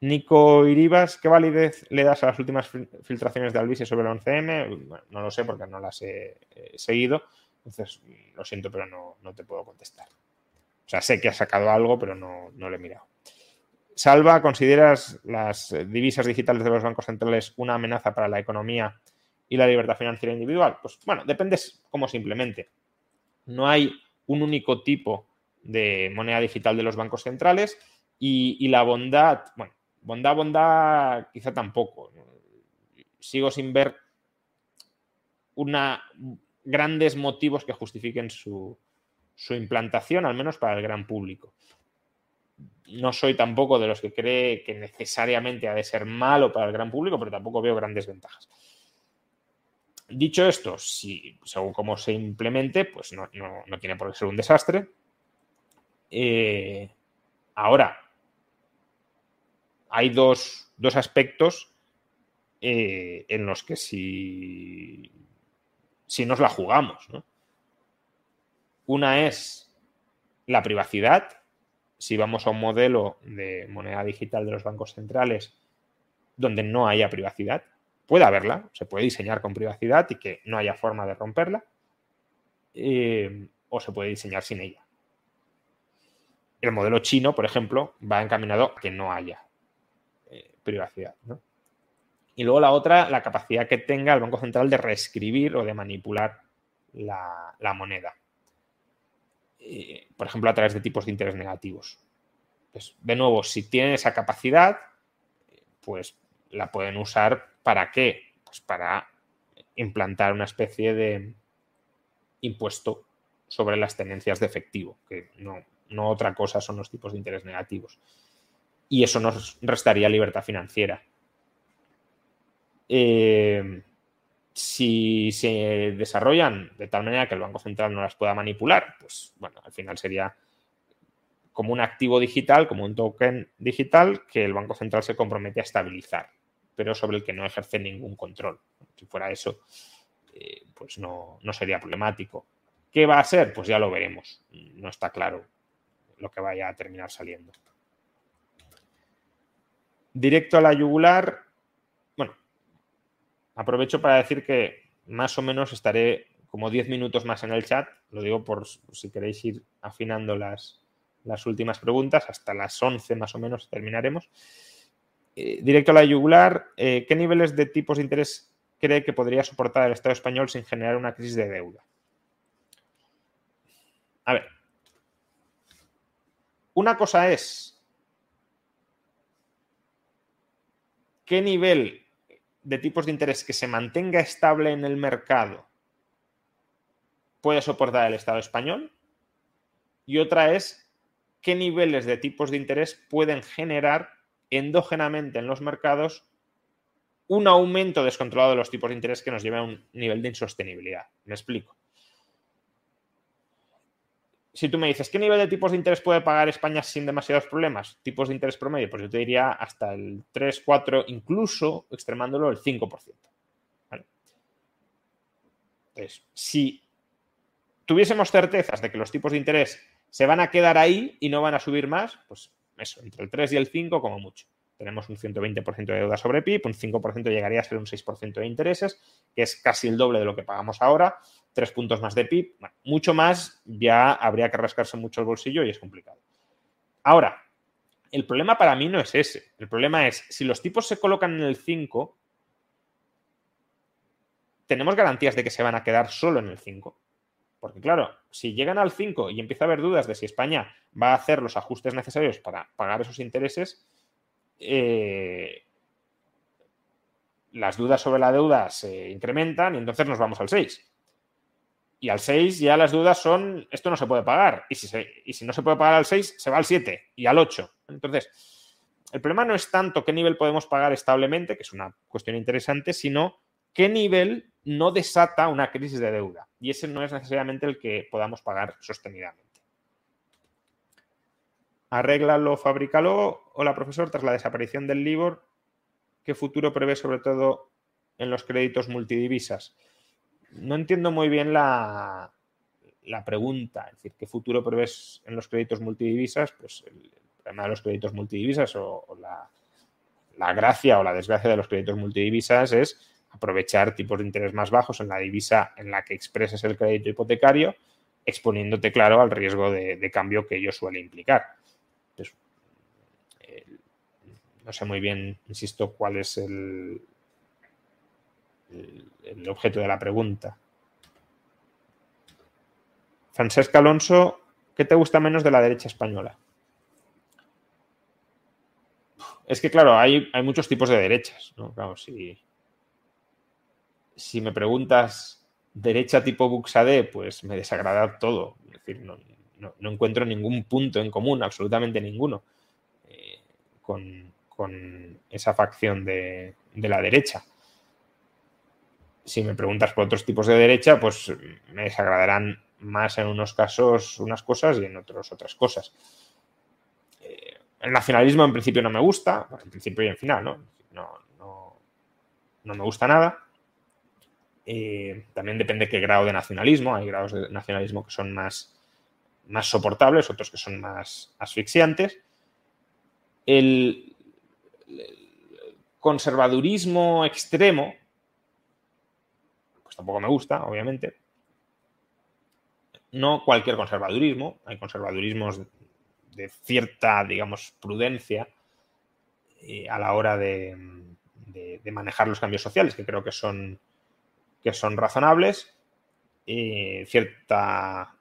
Nico Iribas, ¿qué validez le das a las últimas filtraciones de Albise sobre el 11M? no lo sé porque no las he, seguido, entonces lo siento, pero no te puedo contestar. O sea, sé que ha sacado algo, pero no, no lo he mirado. Salva, ¿consideras las divisas digitales de los bancos centrales una amenaza para la economía y la libertad financiera individual? Pues bueno, depende cómo simplemente. No hay un único tipo de moneda digital de los bancos centrales y, la bondad, bueno, bondad, bondad, quizá tampoco. Sigo sin ver una, grandes motivos que justifiquen su, su implantación, al menos para el gran público. No soy tampoco de los que cree que necesariamente ha de ser malo para el gran público, pero tampoco veo grandes ventajas. Dicho esto, si según cómo se implemente, pues no, tiene por qué ser un desastre. Eh, ahora, hay dos, aspectos eh, en los que si, si nos la jugamos, ¿no? Una es la privacidad. Si vamos a un modelo de moneda digital de los bancos centrales donde no haya privacidad, puede haberla, se puede diseñar con privacidad y que no haya forma de romperla, eh, o se puede diseñar sin ella. El modelo chino, por ejemplo, va encaminado a que no haya eh, privacidad. Y luego la otra, la capacidad que tenga el Banco Central de reescribir o de manipular la moneda. Eh, por ejemplo, a través de tipos de interés negativos. Pues, de nuevo, si tienen esa capacidad, pues la pueden usar para qué? Pues para implantar una especie de impuesto sobre las tenencias de efectivo, que no, no otra cosa son los tipos de interés negativos. Y eso nos restaría libertad financiera. Eh, si se desarrollan de tal manera que el Banco Central no las pueda manipular, pues bueno, al final sería como un activo digital, como un token digital que el Banco Central se compromete a estabilizar, pero sobre el que no ejerce ningún control. Si fuera eso, eh, pues no, no sería problemático. ¿Qué va a ser? Pues ya lo veremos. No está claro lo que vaya a terminar saliendo. directo a la yugular, aprovecho para decir que más o menos estaré como 10 minutos más en el chat, lo digo por si queréis ir afinando las, las últimas preguntas, hasta las 11 más o menos terminaremos. Eh, directo a la yugular, eh, ¿qué niveles de tipos de interés cree que podría soportar el Estado español sin generar una crisis de deuda? A ver, una cosa es qué nivel de tipos de interés que se mantenga estable en el mercado puede soportar el Estado español y otra es qué niveles de tipos de interés pueden generar endógenamente en los mercados un aumento descontrolado de los tipos de interés que nos lleve a un nivel de insostenibilidad. Me explico. Si tú me dices, ¿qué nivel de tipos de interés puede pagar España sin demasiados problemas? Tipos de interés promedio, pues yo te diría hasta el 3, 4, incluso extremándolo el 5%. Entonces, si tuviésemos certezas de que los tipos de interés se van a quedar ahí y no van a subir más, pues eso, entre el 3 y el 5 como mucho. Tenemos un 120% de deuda sobre PIB, un 5% llegaría a ser un 6% de intereses, que es casi el doble de lo que pagamos ahora, tres puntos más de PIB, mucho más, ya habría que rascarse mucho el bolsillo y es complicado. Ahora, el problema para mí no es ese. El problema es, si los tipos se colocan en el 5, tenemos garantías de que se van a quedar solo en el 5. Porque claro, si llegan al 5 y empieza a haber dudas de si España va a hacer los ajustes necesarios para pagar esos intereses, eh, las dudas sobre la deuda se incrementan y entonces nos vamos al 6. Y al 6 ya las dudas son, esto no se puede pagar. Y si, y si no se puede pagar al 6, se va al 7 y al 8. Entonces, el problema no es tanto qué nivel podemos pagar establemente, que es una cuestión interesante, sino qué nivel no desata una crisis de deuda. Y ese no es necesariamente el que podamos pagar sostenidamente. Arréglalo, fabrícalo. Hola, profesor. Tras la desaparición del LIBOR, ¿qué futuro prevé sobre todo en los créditos multidivisas? No entiendo muy bien la, la pregunta. Es decir, ¿qué futuro prevés en los créditos multidivisas? Pues el, problema de los créditos multidivisas o, la, la gracia o la desgracia de los créditos multidivisas es aprovechar tipos de interés más bajos en la divisa en la que expreses el crédito hipotecario, exponiéndote, claro, al riesgo de, cambio que ello suele implicar. no sé muy bien, insisto, cuál es el, el, objeto de la pregunta. Francesca Alonso, ¿qué te gusta menos de la derecha española? Es que, claro, hay, muchos tipos de derechas, ¿no? Claro, si, si me preguntas derecha tipo Buxade, pues me desagrada todo. Es decir, no, encuentro ningún punto en común, absolutamente ninguno, eh, con, esa facción de, la derecha. Si me preguntas por otros tipos de derecha, pues me desagradarán más en unos casos unas cosas y en otros otras cosas. Eh, el nacionalismo en principio no me gusta, en principio y en final, ¿no? No, me gusta nada. Eh, también depende qué grado de nacionalismo. Hay grados de nacionalismo que son más, más soportables, otros que son más asfixiantes. El, conservadurismo extremo, tampoco me gusta, obviamente. No cualquier conservadurismo, hay conservadurismos de cierta, digamos, prudencia eh, a la hora de, manejar los cambios sociales, que creo que son que son razonables, y cierta,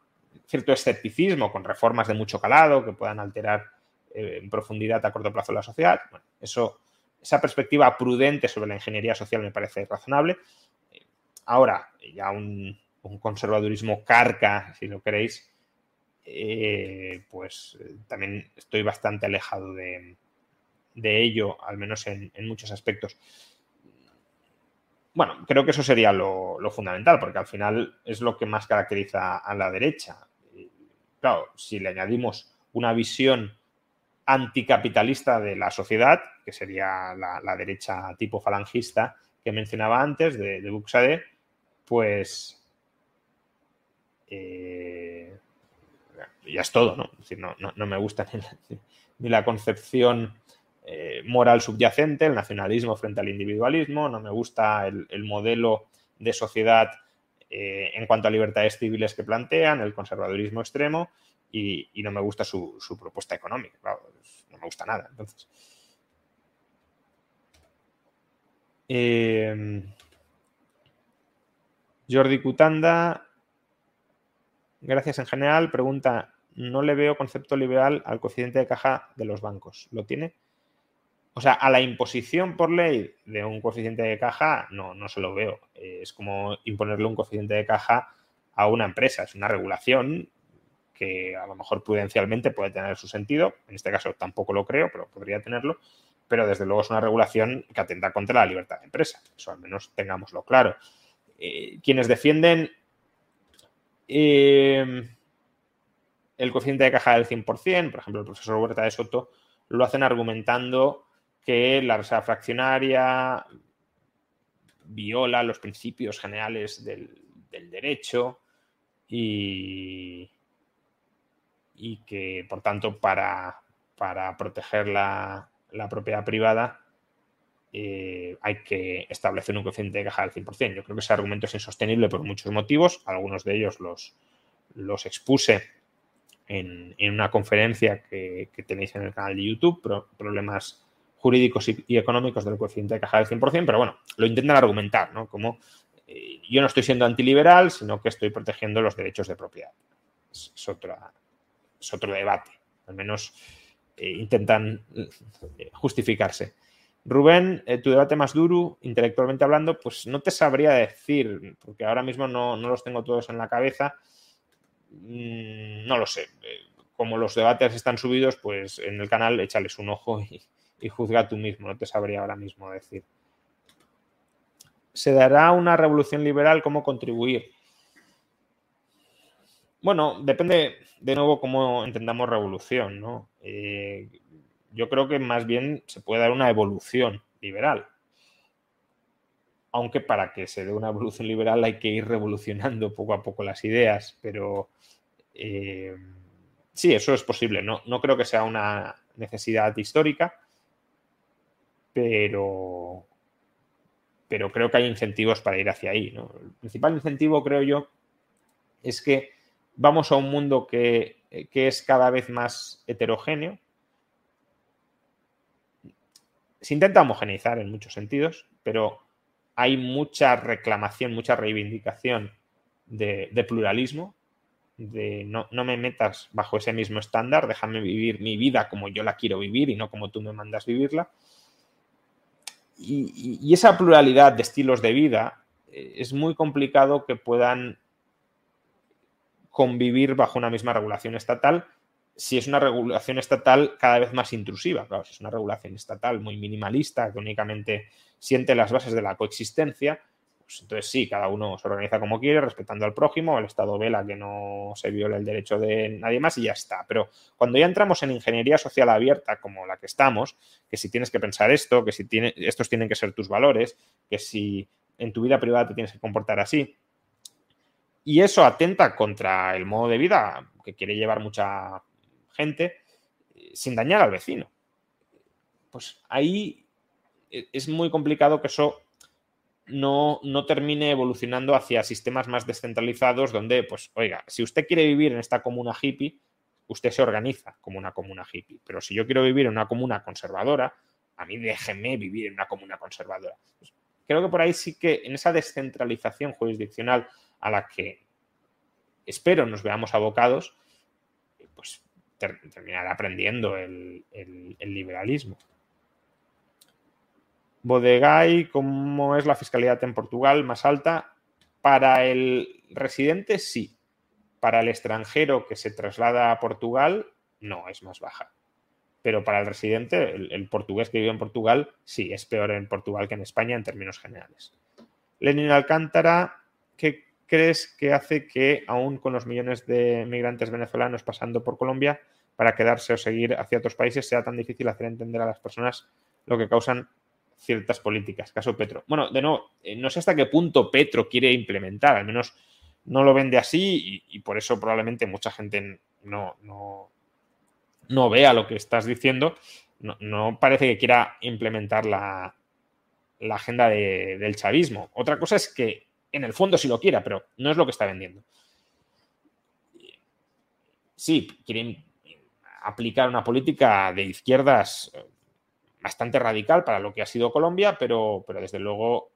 cierto escepticismo con reformas de mucho calado que puedan alterar eh, en profundidad a corto plazo la sociedad. eso, esa perspectiva prudente sobre la ingeniería social me parece razonable. Ahora, ya un, conservadurismo carca, si lo queréis, eh, pues eh, también estoy bastante alejado de, ello, al menos en muchos aspectos. Bueno, creo que eso sería lo, fundamental, porque al final es lo que más caracteriza a la derecha. claro, si le añadimos una visión anticapitalista de la sociedad, que sería la, derecha tipo falangista que mencionaba antes, de, de Buxade, pues eh, ya es todo, ¿no? Es decir, no, me gusta ni la, concepción eh, moral subyacente, el nacionalismo frente al individualismo, no me gusta el, modelo de sociedad eh, en cuanto a libertades civiles que plantean, el conservadurismo extremo y, no me gusta su, propuesta económica. no me gusta nada. Entonces. Eh, Jordi Cutanda, gracias en general, pregunta, no le veo concepto liberal al coeficiente de caja de los bancos. ¿Lo tiene? O sea, a la imposición por ley de un coeficiente de caja, no, no se lo veo. Es como imponerle un coeficiente de caja a una empresa. Es una regulación que a lo mejor prudencialmente puede tener su sentido. En este caso tampoco lo creo, pero podría tenerlo. Pero desde luego es una regulación que atenta contra la libertad de empresa. Eso al menos tengámoslo claro. Eh, quienes defienden eh, el coeficiente de caja del 100%, por ejemplo, el profesor Huerta de Soto, lo hacen argumentando que la reserva fraccionaria viola los principios generales del, derecho y, que, por tanto, para, proteger la, propiedad privada eh, hay que establecer un coeficiente de caja del 100%. Yo creo que ese argumento es insostenible por muchos motivos. Algunos de ellos los, los expuse en, una conferencia que, tenéis en el canal de YouTube, problemas jurídicos y, económicos del coeficiente de caja del 100%, pero bueno, lo intentan argumentar, ¿no? Como eh, yo no estoy siendo antiliberal, sino que estoy protegiendo los derechos de propiedad. Es, otro debate, al menos eh, intentan justificarse. Rubén, tu debate más duro, intelectualmente hablando, pues no te sabría decir, porque ahora mismo no, no los tengo todos en la cabeza. Mm, no lo sé. Como los debates están subidos, pues en el canal échales un ojo y, y juzga tú mismo, no te sabría ahora mismo decir. ¿Se dará una revolución liberal? ¿Cómo contribuir? Bueno, depende de nuevo cómo entendamos revolución, ¿no? Eh, yo creo que más bien se puede dar una evolución liberal. Aunque para que se dé una evolución liberal hay que ir revolucionando poco a poco las ideas, pero eh, sí, eso es posible. No, no creo que sea una necesidad histórica, pero, pero creo que hay incentivos para ir hacia ahí. El principal incentivo, creo yo, es que vamos a un mundo que, es cada vez más heterogéneo. Se intenta homogeneizar en muchos sentidos, pero hay mucha reclamación, mucha reivindicación de, pluralismo, de no, no, me metas bajo ese mismo estándar, déjame vivir mi vida como yo la quiero vivir y no como tú me mandas vivirla. Y, esa pluralidad de estilos de vida eh, es muy complicado que puedan convivir bajo una misma regulación estatal si es una regulación estatal cada vez más intrusiva. Claro, si es una regulación estatal muy minimalista, que únicamente siente las bases de la coexistencia, pues entonces sí, cada uno se organiza como quiere, respetando al prójimo, el Estado vela que no se viole el derecho de nadie más y ya está. Pero cuando ya entramos en ingeniería social abierta como la que estamos, que si tienes que pensar esto, que si tiene, estos tienen que ser tus valores, que si en tu vida privada te tienes que comportar así, y eso atenta contra el modo de vida que quiere llevar mucha gente eh, sin dañar al vecino. Pues ahí eh, es muy complicado que eso no, no, termine evolucionando hacia sistemas más descentralizados donde, pues, oiga, si usted quiere vivir en esta comuna hippie, usted se organiza como una comuna hippie. Pero si yo quiero vivir en una comuna conservadora, a mí déjeme vivir en una comuna conservadora. Pues, creo que por ahí sí que en esa descentralización jurisdiccional a la que espero nos veamos abocados, pues terminará aprendiendo el liberalismo. Bodegay, ¿cómo es la fiscalidad en Portugal? ¿Más alta? Para el residente, sí. Para el extranjero que se traslada a Portugal, no, es más baja. Pero para el residente, el, portugués que vive en Portugal, sí, es peor en Portugal que en España en términos generales. Lenin Alcántara, ¿qué crees que hace que, aún con los millones de migrantes venezolanos pasando por Colombia, para quedarse o seguir hacia otros países, sea tan difícil hacer entender a las personas lo que causan ciertas políticas, caso Petro. Bueno, de nuevo, eh, no sé hasta qué punto Petro quiere implementar, al menos no lo vende así y, por eso probablemente mucha gente no, no, no, vea lo que estás diciendo. no, parece que quiera implementar la, la agenda del chavismo. Otra cosa es que en el fondo sí lo quiera, pero no es lo que está vendiendo. Sí, quieren aplicar una política de izquierdas eh, bastante radical para lo que ha sido Colombia, pero, pero desde luego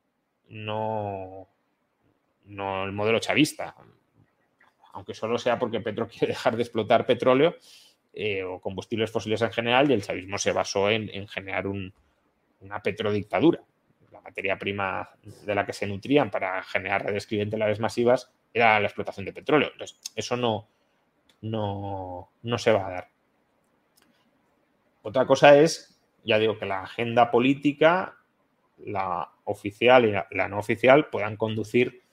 no, no el modelo chavista. Aunque solo sea porque Petro quiere dejar de explotar petróleo eh, o combustibles fósiles en general, y el chavismo se basó en, generar una petrodictadura. La materia prima de la que se nutrían para generar redes clientelares masivas era la explotación de petróleo. Entonces, eso no, no, no se va a dar. Otra cosa es, ya digo, que la agenda política, la oficial y la, no oficial, puedan conducir,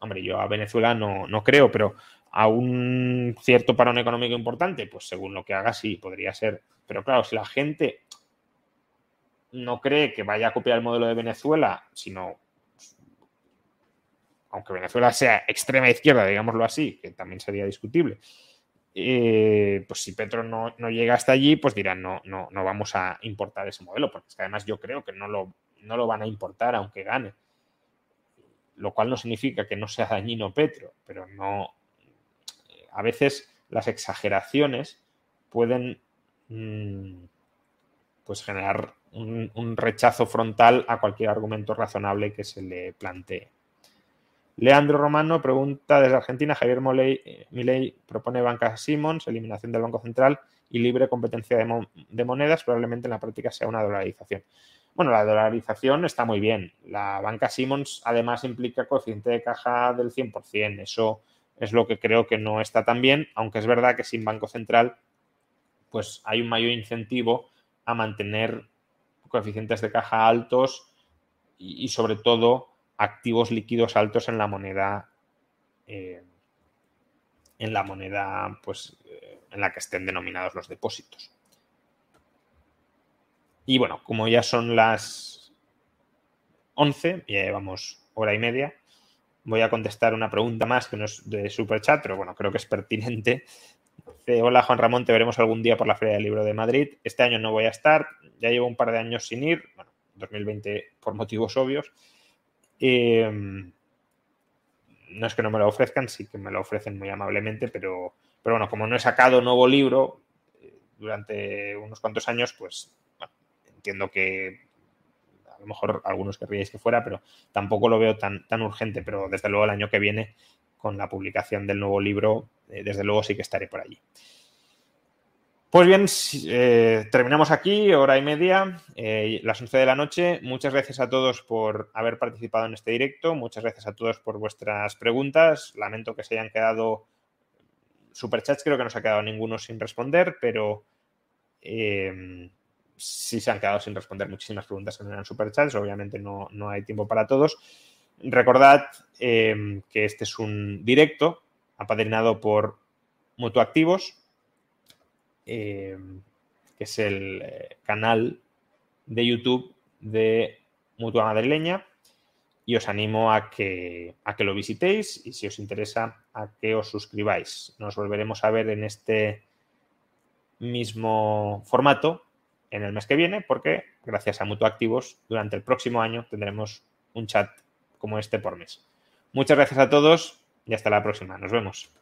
hombre, yo a Venezuela no, no creo, pero a un cierto parón económico importante, pues según lo que haga, sí, podría ser. Pero claro, si la gente no cree que vaya a copiar el modelo de Venezuela, sino, aunque Venezuela sea extrema izquierda, digámoslo así, que también sería discutible, eh, pues si Petro no, llega hasta allí, pues dirán, no, no, no vamos a importar ese modelo, porque es que además yo creo que no lo, no lo van a importar aunque gane. Lo cual no significa que no sea dañino Petro, pero no. A veces las exageraciones pueden mm, pues generar un rechazo frontal a cualquier argumento razonable que se le plantee. Leandro Romano pregunta desde Argentina, Javier eh, Milei propone banca Simmons, eliminación del Banco Central y libre competencia de, monedas, probablemente en la práctica sea una dolarización. Bueno, la dolarización está muy bien. La banca Simmons además implica coeficiente de caja del 100%. Eso es lo que creo que no está tan bien, aunque es verdad que sin Banco Central pues hay un mayor incentivo a mantener coeficientes de caja altos y sobre todo activos líquidos altos en la moneda eh, en la moneda pues eh, en la que estén denominados los depósitos. Y bueno, como ya son las 11, ya llevamos hora y media, voy a contestar una pregunta más que no es de Superchat, pero bueno, creo que es pertinente. Hola Juan Ramón, te veremos algún día por la Feria del Libro de Madrid. Este año no voy a estar, ya llevo un par de años sin ir, bueno, 2020 por motivos obvios, Em, no es que no me lo ofrezcan, sí que me lo ofrecen muy amablemente, pero, pero bueno, como no he sacado nuevo libro eh, durante unos cuantos años, pues entiendo que a lo mejor algunos querríais que fuera, pero tampoco lo veo tan, tan urgente, pero desde luego el año que viene, con la publicación del nuevo libro, eh, desde luego sí que estaré por allí. Pues bien, eh, terminamos aquí, hora y media, eh, las 11 de la noche. Muchas gracias a todos por haber participado en este directo. Muchas gracias a todos por vuestras preguntas. Lamento que se hayan quedado superchats, creo que no se ha quedado ninguno sin responder, pero eh, sí se han quedado sin responder muchísimas preguntas en eran superchats. Obviamente no, no, hay tiempo para todos. Recordad que este es un directo apadrinado por Mutuactivos eh, que es el eh, canal de YouTube de Mutua Madrileña. Y os animo a que, a que lo visitéis y si os interesa a que os suscribáis. Nos volveremos a ver en este mismo formato en el mes que viene porque gracias a Mutuactivos durante el próximo año tendremos un chat como este por mes. Muchas gracias a todos y hasta la próxima. Nos vemos.